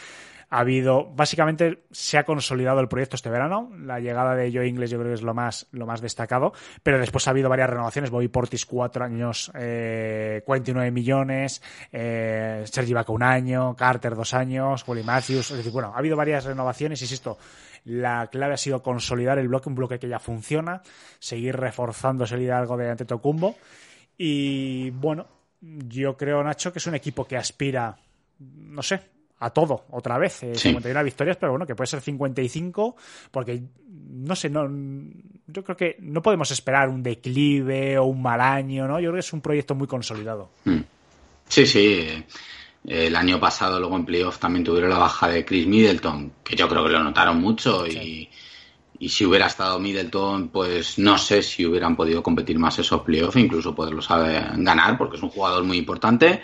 Speaker 2: Ha habido, básicamente se ha consolidado el proyecto este verano. La llegada de Joe Ingles yo creo que es lo más, lo más destacado. Pero después ha habido varias renovaciones. Bobby Portis, cuatro años, eh, 49 millones. Eh, Sergi un año. Carter, dos años. Wally Matthews. Es decir, bueno, ha habido varias renovaciones. Insisto, la clave ha sido consolidar el bloque, un bloque que ya funciona, seguir reforzando ese liderazgo de Antetokounmpo y bueno, yo creo Nacho que es un equipo que aspira, no sé, a todo otra vez, 51 eh, victorias, pero bueno, que puede ser 55 porque no sé, no yo creo que no podemos esperar un declive o un mal año, ¿no? Yo creo que es un proyecto muy consolidado.
Speaker 4: Hmm. Sí, sí. El año pasado, luego en playoff, también tuvieron la baja de Chris Middleton, que yo creo que lo notaron mucho y, si hubiera estado Middleton, pues no sé si hubieran podido competir más esos playoffs, incluso poderlos ganar, porque es un jugador muy importante.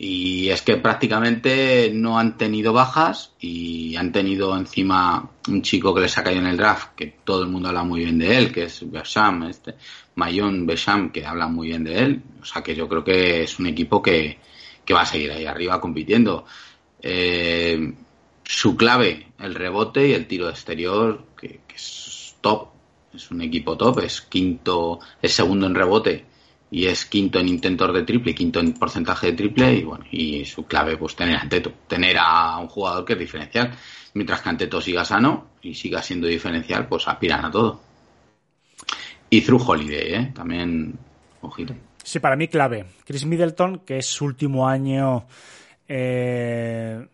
Speaker 4: Y es que prácticamente no han tenido bajas y han tenido encima un chico que les ha caído en el draft, que todo el mundo habla muy bien de él, que es Besham, este, Mayon Besham, que habla muy bien de él. O sea que yo creo que es un equipo que, que va a seguir ahí arriba compitiendo. Eh, su clave, el rebote y el tiro exterior, que, es top, es un equipo top, es quinto, es segundo en rebote y es quinto en intentos de triple, quinto en porcentaje de triple y bueno, y su clave pues tener a Anteto, tener a un jugador que es diferencial. Mientras que Anteto siga sano y siga siendo diferencial, pues aspiran a todo. Y Through Holiday, ¿eh? también, ojito.
Speaker 2: Sí, para mí clave. Chris Middleton, que es su último año, eh,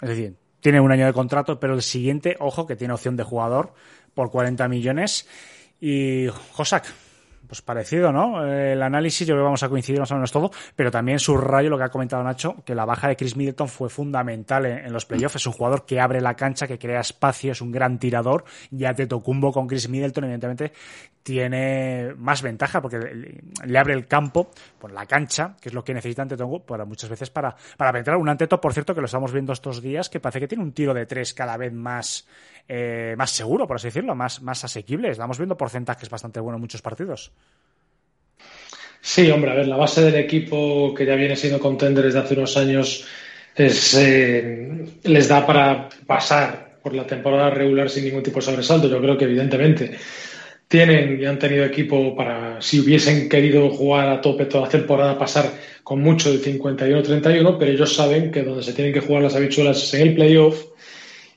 Speaker 2: es decir, tiene un año de contrato, pero el siguiente, ojo, que tiene opción de jugador por 40 millones. Y Josak, pues parecido, ¿no? El análisis, yo creo que vamos a coincidir más o menos todo, pero también subrayo lo que ha comentado Nacho, que la baja de Chris Middleton fue fundamental en, los playoffs. Es un jugador que abre la cancha, que crea espacio, es un gran tirador. Ya te tocumbo con Chris Middleton, evidentemente, tiene más ventaja porque le, abre el campo por la cancha, que es lo que necesita Antetokounmpo para muchas veces para, para penetrar. Un Anteto, por cierto, que lo estamos viendo estos días, que parece que tiene un tiro de tres cada vez más eh, más seguro, por así decirlo, más, más asequible. Estamos viendo porcentajes bastante buenos en muchos partidos.
Speaker 3: Sí, hombre, a ver, la base del equipo que ya viene siendo contender desde hace unos años eh, les da para pasar por la temporada regular sin ningún tipo de sobresalto. Yo creo que evidentemente tienen y han tenido equipo para, si hubiesen querido jugar a tope toda la temporada, pasar con mucho de 51-31, pero ellos saben que donde se tienen que jugar las habichuelas es en el playoff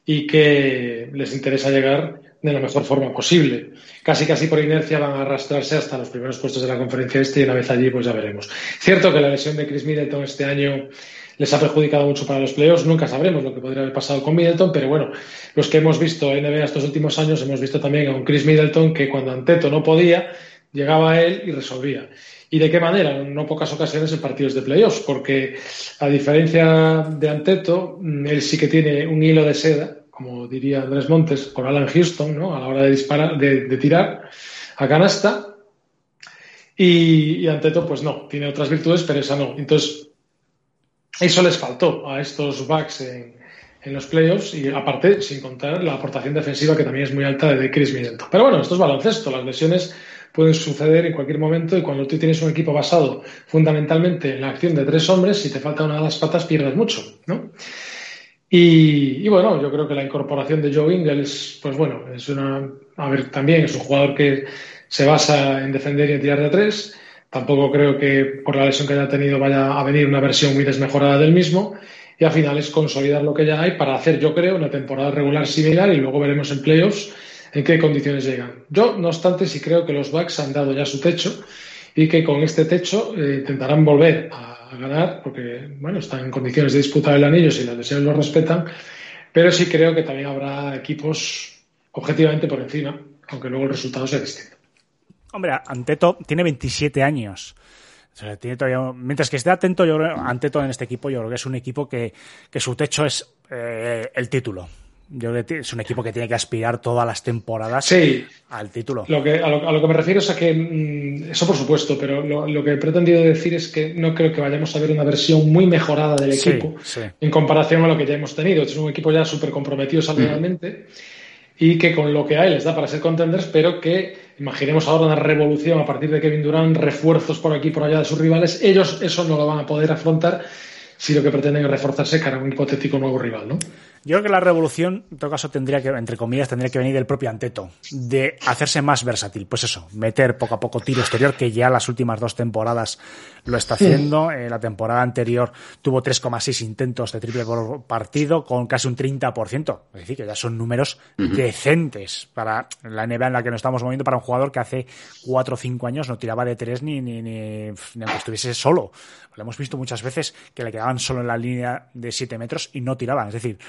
Speaker 3: y que les interesa llegar de la mejor forma posible. Casi casi por inercia van a arrastrarse hasta los primeros puestos de la conferencia este y una vez allí pues ya veremos. Cierto que la lesión de Chris Middleton este año les ha perjudicado mucho para los playoffs, nunca sabremos lo que podría haber pasado con Middleton, pero bueno, los que hemos visto en NBA estos últimos años hemos visto también a un Chris Middleton que cuando Anteto no podía, llegaba a él y resolvía. ¿Y de qué manera? En no pocas ocasiones en partidos de playoffs, porque a diferencia de Anteto, él sí que tiene un hilo de seda, como diría Andrés Montes, con Alan Houston, ¿no? A la hora de disparar, de, tirar a canasta. Y, y, Anteto, pues no, tiene otras virtudes, pero esa no. Entonces, eso les faltó a estos backs en, en los playoffs y aparte, sin contar la aportación defensiva que también es muy alta de Chris Middleton. Pero bueno, esto es baloncesto, las lesiones pueden suceder en cualquier momento y cuando tú tienes un equipo basado fundamentalmente en la acción de tres hombres, si te falta una de las patas pierdes mucho, ¿no? Y, bueno, yo creo que la incorporación de Joe Ingles, pues bueno, es una, a ver, también es un jugador que se basa en defender y en tirar de tres. Tampoco creo que por la lesión que haya tenido vaya a venir una versión muy desmejorada del mismo. Y al final es consolidar lo que ya hay para hacer, yo creo, una temporada regular similar y luego veremos en playoffs en qué condiciones llegan. Yo, no obstante, sí creo que los Bucks han dado ya su techo y que con este techo eh, intentarán volver a, ganar, porque bueno, están en condiciones de disputar el anillo si las lesiones lo respetan, pero sí creo que también habrá equipos objetivamente por encima, aunque luego el resultado sea distinto.
Speaker 2: Hombre, Anteto tiene 27 años. mientras que esté atento, yo ante todo en este equipo, yo creo que es un equipo que, que su techo es eh, el título. Yo creo que es un equipo que tiene que aspirar todas las temporadas al título.
Speaker 3: Lo que, a, lo, que me refiero es a que, mm, eso por supuesto, pero lo, que he pretendido decir es que no creo que vayamos a ver una versión muy mejorada del equipo en comparación a lo que ya hemos tenido. Es un equipo ya súper comprometido salarialmente y que con lo que hay les da para ser contenders, pero que imaginemos ahora una revolución a partir de Kevin Durant, refuerzos por aquí y por allá de sus rivales, ellos eso no lo van a poder afrontar si lo que pretenden es reforzarse cara a un hipotético nuevo rival, ¿no?
Speaker 2: Yo creo que la revolución, en todo caso, tendría que, entre comillas, tendría que venir del propio Anteto, de hacerse más versátil. Pues eso, meter poco a poco tiro exterior, que ya las últimas dos temporadas lo está haciendo. Eh, la temporada anterior tuvo 3,6 intentos de triple por partido, con casi un 30%. Es decir, que ya son números decentes para la NBA en la que nos estamos moviendo, para un jugador que hace 4 o 5 años no tiraba de 3 ni, ni, ni, ni aunque estuviese solo. Lo hemos visto muchas veces que le quedaban solo en la línea de 7 metros y no tiraban. Es decir,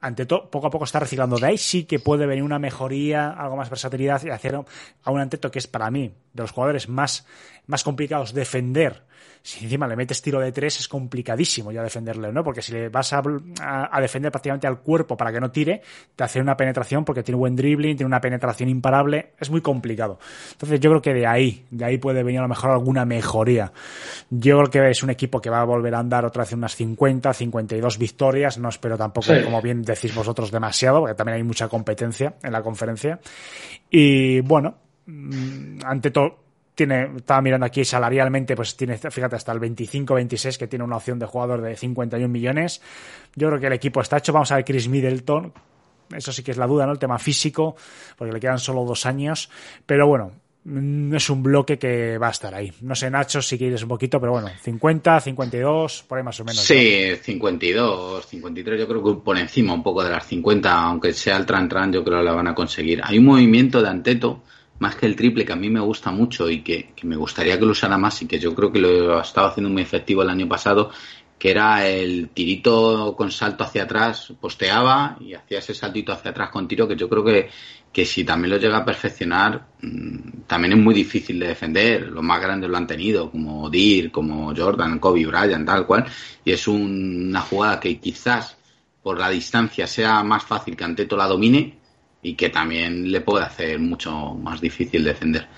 Speaker 2: ante todo, poco a poco está reciclando. De ahí sí que puede venir una mejoría, algo más versatilidad y hacer a un Anteto que es para mí de los jugadores más, más complicados defender si encima le metes tiro de tres es complicadísimo ya defenderle, ¿no? Porque si le vas a, defender prácticamente al cuerpo para que no tire, te hace una penetración porque tiene buen dribbling, tiene una penetración imparable, es muy complicado. Entonces yo creo que de ahí, de ahí puede venir a lo mejor alguna mejoría. Yo creo que es un equipo que va a volver a andar otra vez unas 50, 52 victorias, no espero tampoco, como bien decís vosotros, demasiado, porque también hay mucha competencia en la conferencia. Y bueno, mm, ante todo, tiene, estaba mirando aquí salarialmente, pues tiene, fíjate, hasta el 25-26 que tiene una opción de jugador de 51 millones. Yo creo que el equipo está hecho. Vamos a ver Chris Middleton. Eso sí que es la duda, ¿no? El tema físico, porque le quedan solo dos años. Pero bueno, no es un bloque que va a estar ahí. No sé, Nacho, si quieres un poquito, pero bueno, 50, 52, por ahí más o menos.
Speaker 4: Sí, 52, 53, yo creo que por encima un poco de las 50, aunque sea el tran tran, yo creo que la van a conseguir. Hay un movimiento de Anteto más que el triple, que a mí me gusta mucho y que, me gustaría que lo usara más y que yo creo que lo estaba haciendo muy efectivo el año pasado, que era el tirito con salto hacia atrás, posteaba y hacía ese saltito hacia atrás con tiro, que yo creo que, que si también lo llega a perfeccionar, mm, también es muy difícil de defender. Los más grandes lo han tenido, como Dir, como Jordan, Kobe Bryant, tal cual, y es una jugada que quizás por la distancia sea más fácil que Anteto la domine, y que también le puede hacer mucho más difícil defender.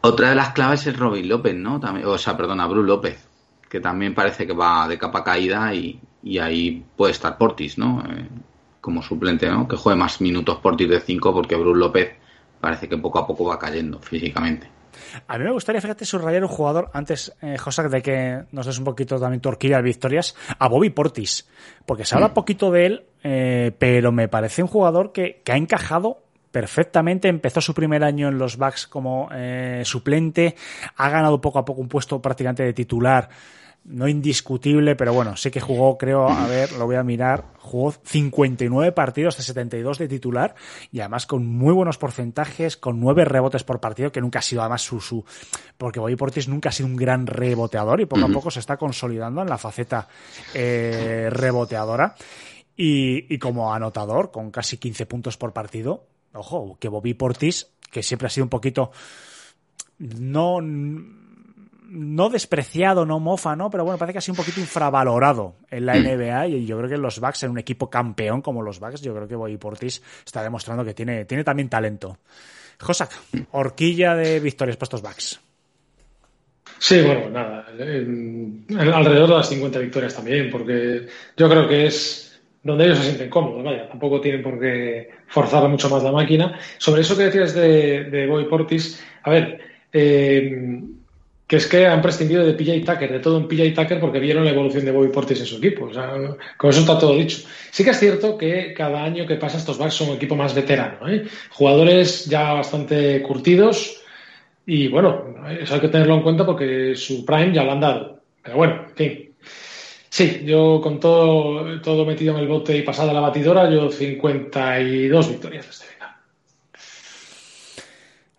Speaker 4: Otra de las claves es Robin López, ¿no? También, o sea, perdona, Bruce López, que también parece que va de capa caída y, ahí puede estar Portis, ¿no? Eh, como suplente, ¿no? Que juegue más minutos Portis de 5 porque Bruce López parece que poco a poco va cayendo físicamente.
Speaker 2: A mí me gustaría, fíjate, subrayar un jugador, antes, eh, José, de que nos des un poquito también tu horquilla de victorias, a Bobby Portis. Porque se habla mm. poquito de él, eh, pero me parece un jugador que, que ha encajado perfectamente. Empezó su primer año en los Bucks como eh, suplente, ha ganado poco a poco un puesto prácticamente de titular no indiscutible, pero bueno, sé que jugó, creo, a ver, lo voy a mirar, jugó 59 partidos de 72 de titular y además con muy buenos porcentajes, con nueve rebotes por partido, que nunca ha sido además su, su porque Boy Portis nunca ha sido un gran reboteador y poco a poco se está consolidando en la faceta eh, reboteadora y, y como anotador con casi 15 puntos por partido. Ojo, que Bobby Portis, que siempre ha sido un poquito no no despreciado, no mofa, ¿no? Pero bueno, parece que ha sido un poquito infravalorado en la NBA y yo creo que los Bucks, en un equipo campeón como los Bucks, yo creo que Boy Portis está demostrando que tiene, tiene también talento. Josak, horquilla de victorias para estos Bucks.
Speaker 3: Sí, bueno, nada, alrededor de las 50 victorias también, porque yo creo que es donde ellos se sienten cómodos, vaya, tampoco tienen por qué forzar mucho más la máquina. Sobre eso que decías de, de Boy Portis, a ver, eh, que es que han prescindido de PJ Tucker, de todo un PJ Tucker, porque vieron la evolución de Bobby Portis en su equipo. O sea, con eso está todo dicho. Sí que es cierto que cada año que pasa estos Bucks son un equipo más veterano. ¿eh? Jugadores ya bastante curtidos y bueno, eso hay que tenerlo en cuenta porque su prime ya lo han dado. Pero bueno, en fin. Sí, yo con todo, todo metido en el bote y pasada la batidora, yo 52 victorias este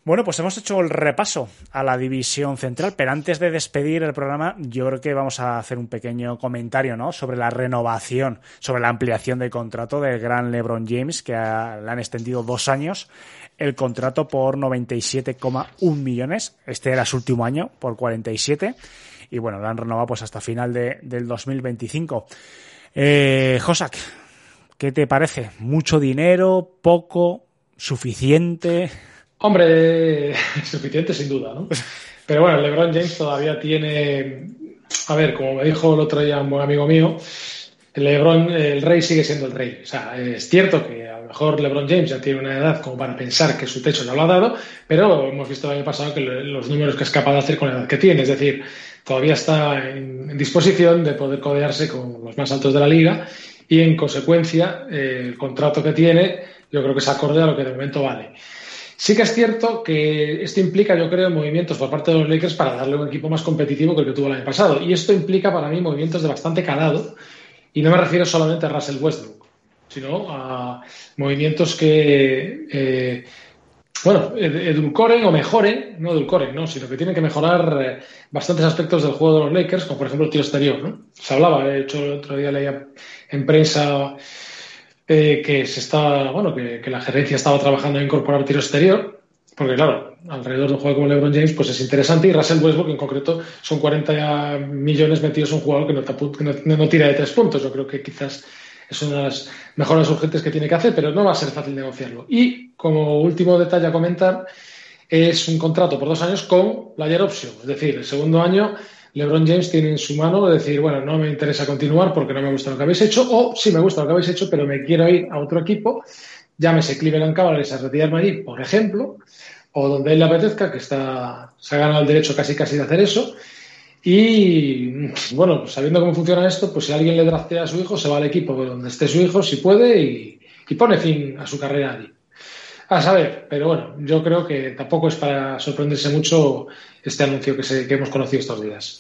Speaker 2: Bueno, pues hemos hecho el repaso a la división central, pero antes de despedir el programa, yo creo que vamos a hacer un pequeño comentario ¿no? sobre la renovación, sobre la ampliación del contrato del gran LeBron James, que le han extendido dos años el contrato por 97,1 millones. Este era su último año, por 47. Y bueno, lo han renovado pues hasta final de, del 2025. Eh, Josak, ¿qué te parece? ¿Mucho dinero? ¿Poco? ¿Suficiente?
Speaker 3: Hombre, [LAUGHS] suficiente sin duda, ¿no? Pero bueno, LeBron James todavía tiene. A ver, como me dijo el otro día un buen amigo mío, LeBron, el rey sigue siendo el rey. O sea, es cierto que a lo mejor LeBron James ya tiene una edad como para pensar que su techo ya lo ha dado, pero hemos visto el año pasado que los números que es capaz de hacer con la edad que tiene. Es decir, todavía está en disposición de poder codearse con los más altos de la liga y, en consecuencia, el contrato que tiene yo creo que se acorde a lo que de momento vale. Sí que es cierto que esto implica, yo creo, movimientos por parte de los Lakers para darle un equipo más competitivo que el que tuvo el año pasado. Y esto implica para mí movimientos de bastante calado. Y no me refiero solamente a Russell Westbrook, sino a movimientos que, eh, bueno, edulcoren o mejoren, no edulcoren, no, sino que tienen que mejorar eh, bastantes aspectos del juego de los Lakers, como por ejemplo el tiro exterior. ¿no? Se hablaba, de hecho, el otro día leía en prensa eh, que se está, bueno, que, la gerencia estaba trabajando en incorporar tiro exterior, porque claro, alrededor de un juego como LeBron James, pues es interesante, y Russell Westbrook en concreto son 40 millones metidos en un jugador que no, no, tira de tres puntos. Yo creo que quizás es una de las mejoras urgentes que tiene que hacer, pero no va a ser fácil negociarlo. Y como último detalle a comentar, es un contrato por dos años con player option, es decir, el segundo año LeBron James tiene en su mano decir, bueno, no me interesa continuar porque no me gusta lo que habéis hecho, o sí me gusta lo que habéis hecho, pero me quiero ir a otro equipo, llámese Cleveland Cavaliers a retirarme allí, por ejemplo, o donde él le apetezca, que está, se ha ganado el derecho casi casi de hacer eso. Y bueno, sabiendo cómo funciona esto, pues si alguien le draftea a su hijo, se va al equipo donde esté su hijo, si puede, y, y pone fin a su carrera allí. A saber, pero bueno, yo creo que tampoco es para sorprenderse mucho este anuncio que, se, hemos conocido estos días.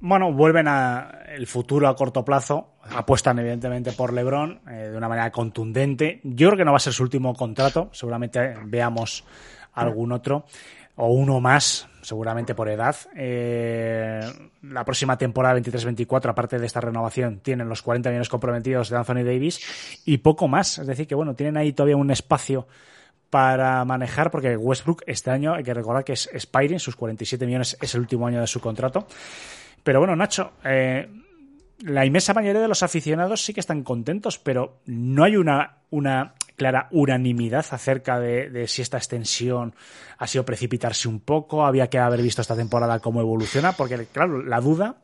Speaker 2: Bueno, vuelven a el futuro a corto plazo, apuestan evidentemente por LeBron eh, de una manera contundente. Yo creo que no va a ser su último contrato, seguramente veamos algún otro o uno más, seguramente por edad. Eh, la próxima temporada 23-24, aparte de esta renovación, tienen los 40 millones comprometidos de Anthony Davis y poco más. Es decir, que bueno, tienen ahí todavía un espacio para manejar, porque Westbrook este año hay que recordar que es expiring, sus 47 millones es el último año de su contrato. Pero bueno, Nacho, eh, la inmensa mayoría de los aficionados sí que están contentos, pero no hay una, una clara unanimidad acerca de, si esta extensión ha sido precipitarse un poco, había que haber visto esta temporada cómo evoluciona, porque claro, la duda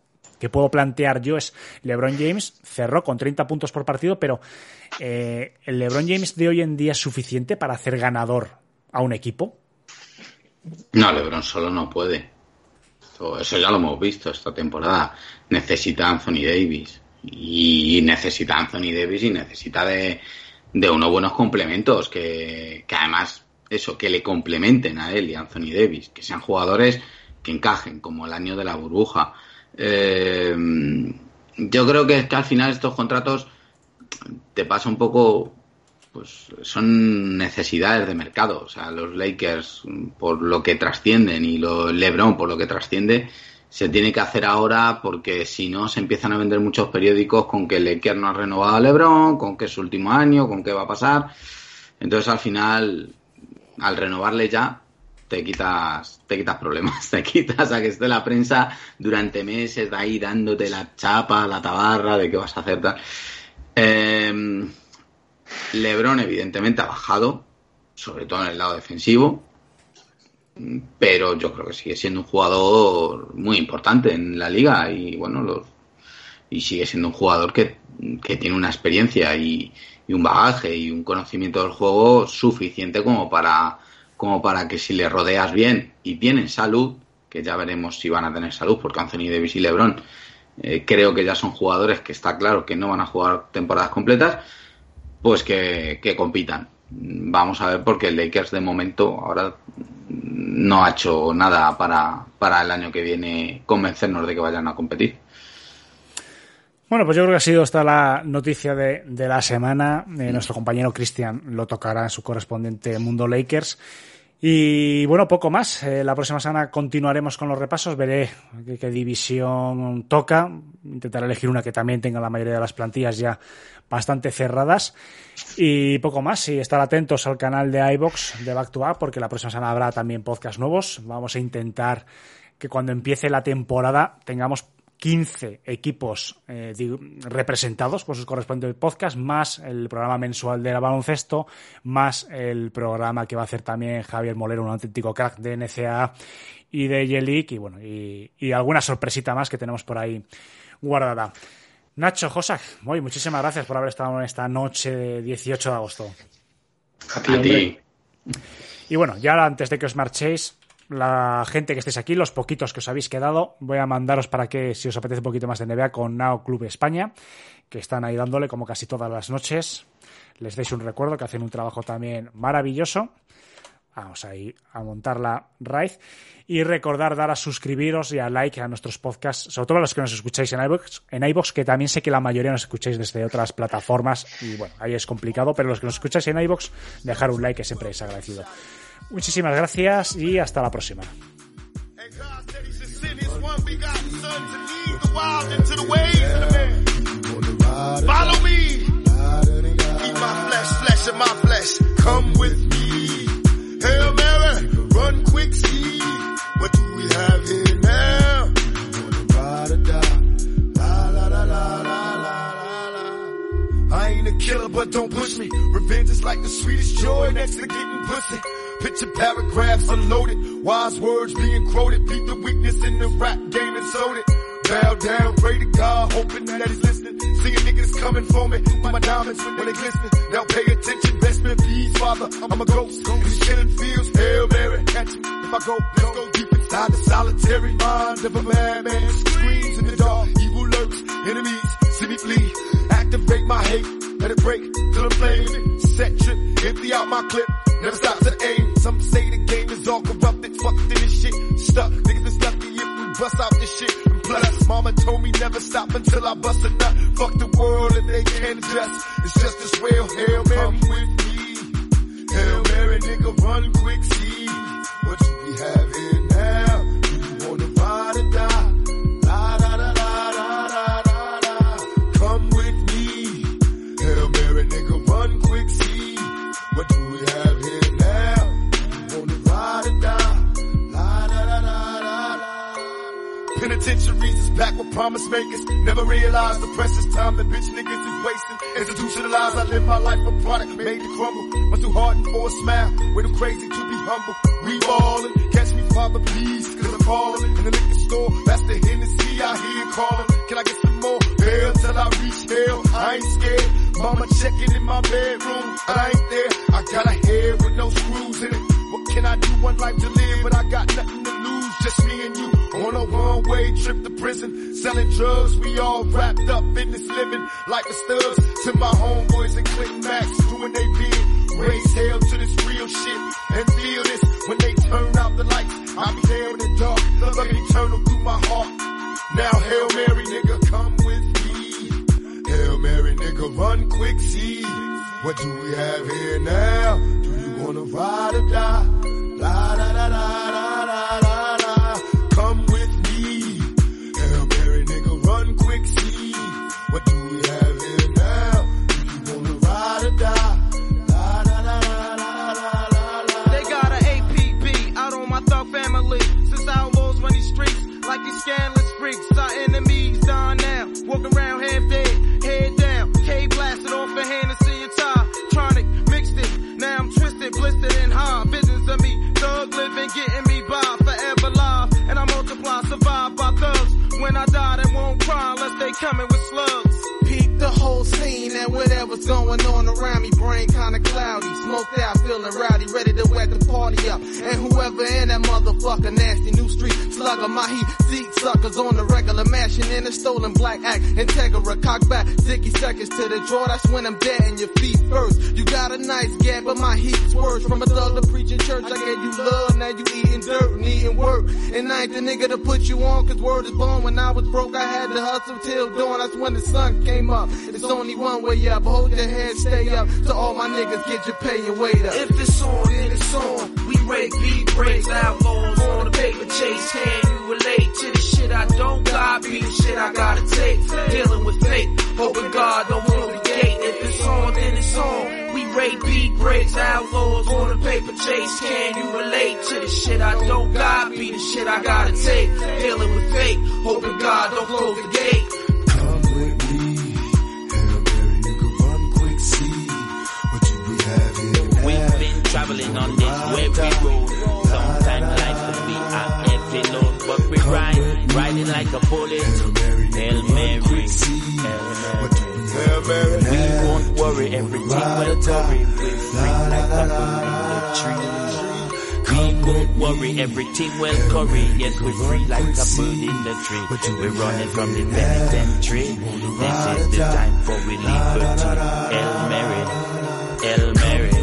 Speaker 2: que puedo plantear yo es LeBron James cerró con 30 puntos por partido, pero eh, ¿el LeBron James de hoy en día es suficiente para hacer ganador a un equipo?
Speaker 4: No, LeBron solo no puede. Eso ya lo hemos visto esta temporada. Necesita Anthony Davis. Y necesita Anthony Davis y necesita de, de unos buenos complementos que, que además eso, que le complementen a él y a Anthony Davis, que sean jugadores que encajen, como el año de la burbuja. Eh, yo creo que, que al final estos contratos te pasa un poco, pues son necesidades de mercado. O sea, los Lakers, por lo que trascienden, y los LeBron, por lo que trasciende, se tiene que hacer ahora porque si no se empiezan a vender muchos periódicos con que Lakers no ha renovado a LeBron, con que es su último año, con qué va a pasar. Entonces al final, al renovarle ya, te quitas, te quitas problemas, [LAUGHS] te quitas a que esté la prensa durante meses de ahí dándote la chapa, la tabarra de qué vas a hacer tal. Em, Lebron evidentemente ha bajado, sobre todo en el lado defensivo, pero yo creo que sigue siendo un jugador muy importante en la liga y bueno, los, y sigue siendo un jugador que, tiene una experiencia y, un bagaje y un conocimiento del juego suficiente como para, como para que si le rodeas bien y tienen salud, que ya veremos si van a tener salud, porque Anthony Davis y LeBron eh, creo que ya son jugadores que está claro que no van a jugar temporadas completas, pues que, que compitan. Vamos a ver porque el Lakers de momento ahora no ha hecho nada para, para el año que viene convencernos de que vayan a competir.
Speaker 2: Bueno, pues yo creo que ha sido esta la noticia de, la semana. Eh, nuestro compañero Cristian lo tocará en su correspondiente Mundo Lakers. Y bueno, poco más. Eh, la próxima semana continuaremos con los repasos. Veré qué, división toca. Intentaré elegir una que también tenga la mayoría de las plantillas ya bastante cerradas. Y poco más. Y estar atentos al canal de iBox de Back to Back, porque la próxima semana habrá también podcast nuevos. Vamos a intentar que cuando empiece la temporada tengamos 15 equipos eh, representados por sus correspondientes podcasts, más el programa mensual de la baloncesto, más el programa que va a hacer también Javier Molero, un auténtico crack de NCA y de Yelik, y bueno, y, y, alguna sorpresita más que tenemos por ahí guardada. Nacho, Josak, muy muchísimas gracias por haber estado en esta noche de 18 de agosto.
Speaker 3: A ti.
Speaker 2: Y bueno, ya antes de que os marchéis, la gente que estéis aquí, los poquitos que os habéis quedado, voy a mandaros para que, si os apetece un poquito más de NBA, con Nao Club España, que están ahí dándole como casi todas las noches. Les deis un recuerdo que hacen un trabajo también maravilloso. Vamos ahí a montar la raíz. Y recordar dar a suscribiros y a like a nuestros podcasts, sobre todo a los que nos escucháis en iVoox, en iVoox, que también sé que la mayoría nos escucháis desde otras plataformas. Y bueno, ahí es complicado, pero los que nos escucháis en iVoox, dejar un like siempre es agradecido. Muchísimas gracias y hasta la próxima.
Speaker 1: I ain't a killer, but don't push me. Revenge is like the sweetest joy next to getting pussy. Picture paragraphs unloaded, wise words being quoted, beat the weakness in the rap game and sold it. Bow down, pray to God, hoping that he's listening. Seeing niggas coming for me, my diamonds when they glisten. Now pay attention, best man, please, father. I'm a ghost, these killing fields, Hail Mary, catch me. If I go, let's go deep inside the solitary mind of a madman. Screams in the dark, evil lurks, enemies, see me flee. Activate my hate, let it break till I'm flaming. Set trip, empty out my clip, never stop to aim. Some say the game is all corrupted, fucked in this shit. Stuck, niggas is lucky if we bust out this shit. And plus, mama told me never stop until I bust a nut. Fuck the world and they can't adjust. It's just as well, Hail Mary. Come with me. Hail Mary, nigga, run quick, see. What do we have Back with promise makers. Never realized the precious time that bitch niggas is wasting. Institutionalized, I live my life a product made to crumble. Must do harden for a smile. Way too crazy to be humble. We ballin', catch me, father, please, cause I'm falling. In the liquor store, that's the Hennessy I hear calling. Can I get some more? Hell till I reach hell. I ain't scared. Mama checking in my bedroom. I ain't there. I got a head with no screws in it. What can I do? One life to live, but I got nothing to lose. Just me and you on a one-way trip to prison. Selling drugs, we all wrapped up in this living like the studs. To my homeboys and Clinton Max doing they bid. Raise hell to this real shit and feel this when they turn out the lights. I'll be there in the dark, love eternal through my heart. Now Hail Mary, nigga, come Nigga, run quick, see. What do we have here now? Do you wanna ride or die? La da da da da da.
Speaker 5: The nigga to put you on, cause word is born. When I was broke, I had to hustle till dawn, that's when the sun came up. It's only one way up, hold your head, stay up. To all my niggas, get your pay and wait up.
Speaker 1: If it's on, then it's on. We
Speaker 5: break beat breaks, outlaws breaks, outlaws on a paper chase. Can you relate to the shit I don't got? Be the shit I gotta take. Dealing with fate, hoping God don't close the gate.
Speaker 1: Come with me. Hail Mary, you can run quick, see what you we have here.
Speaker 6: We've been traveling on this weary road. Sometimes life can be a heavy load, but we ride, riding like a bullet. Hail Mary, Hail Mary. We won't worry, everything will hurry. We're free like a bird in the tree. We won't worry, everything will curry. Yes, we're free like a bird in the tree. We're running from the penitentiary. This is the time for relief liberty. Hail Mary.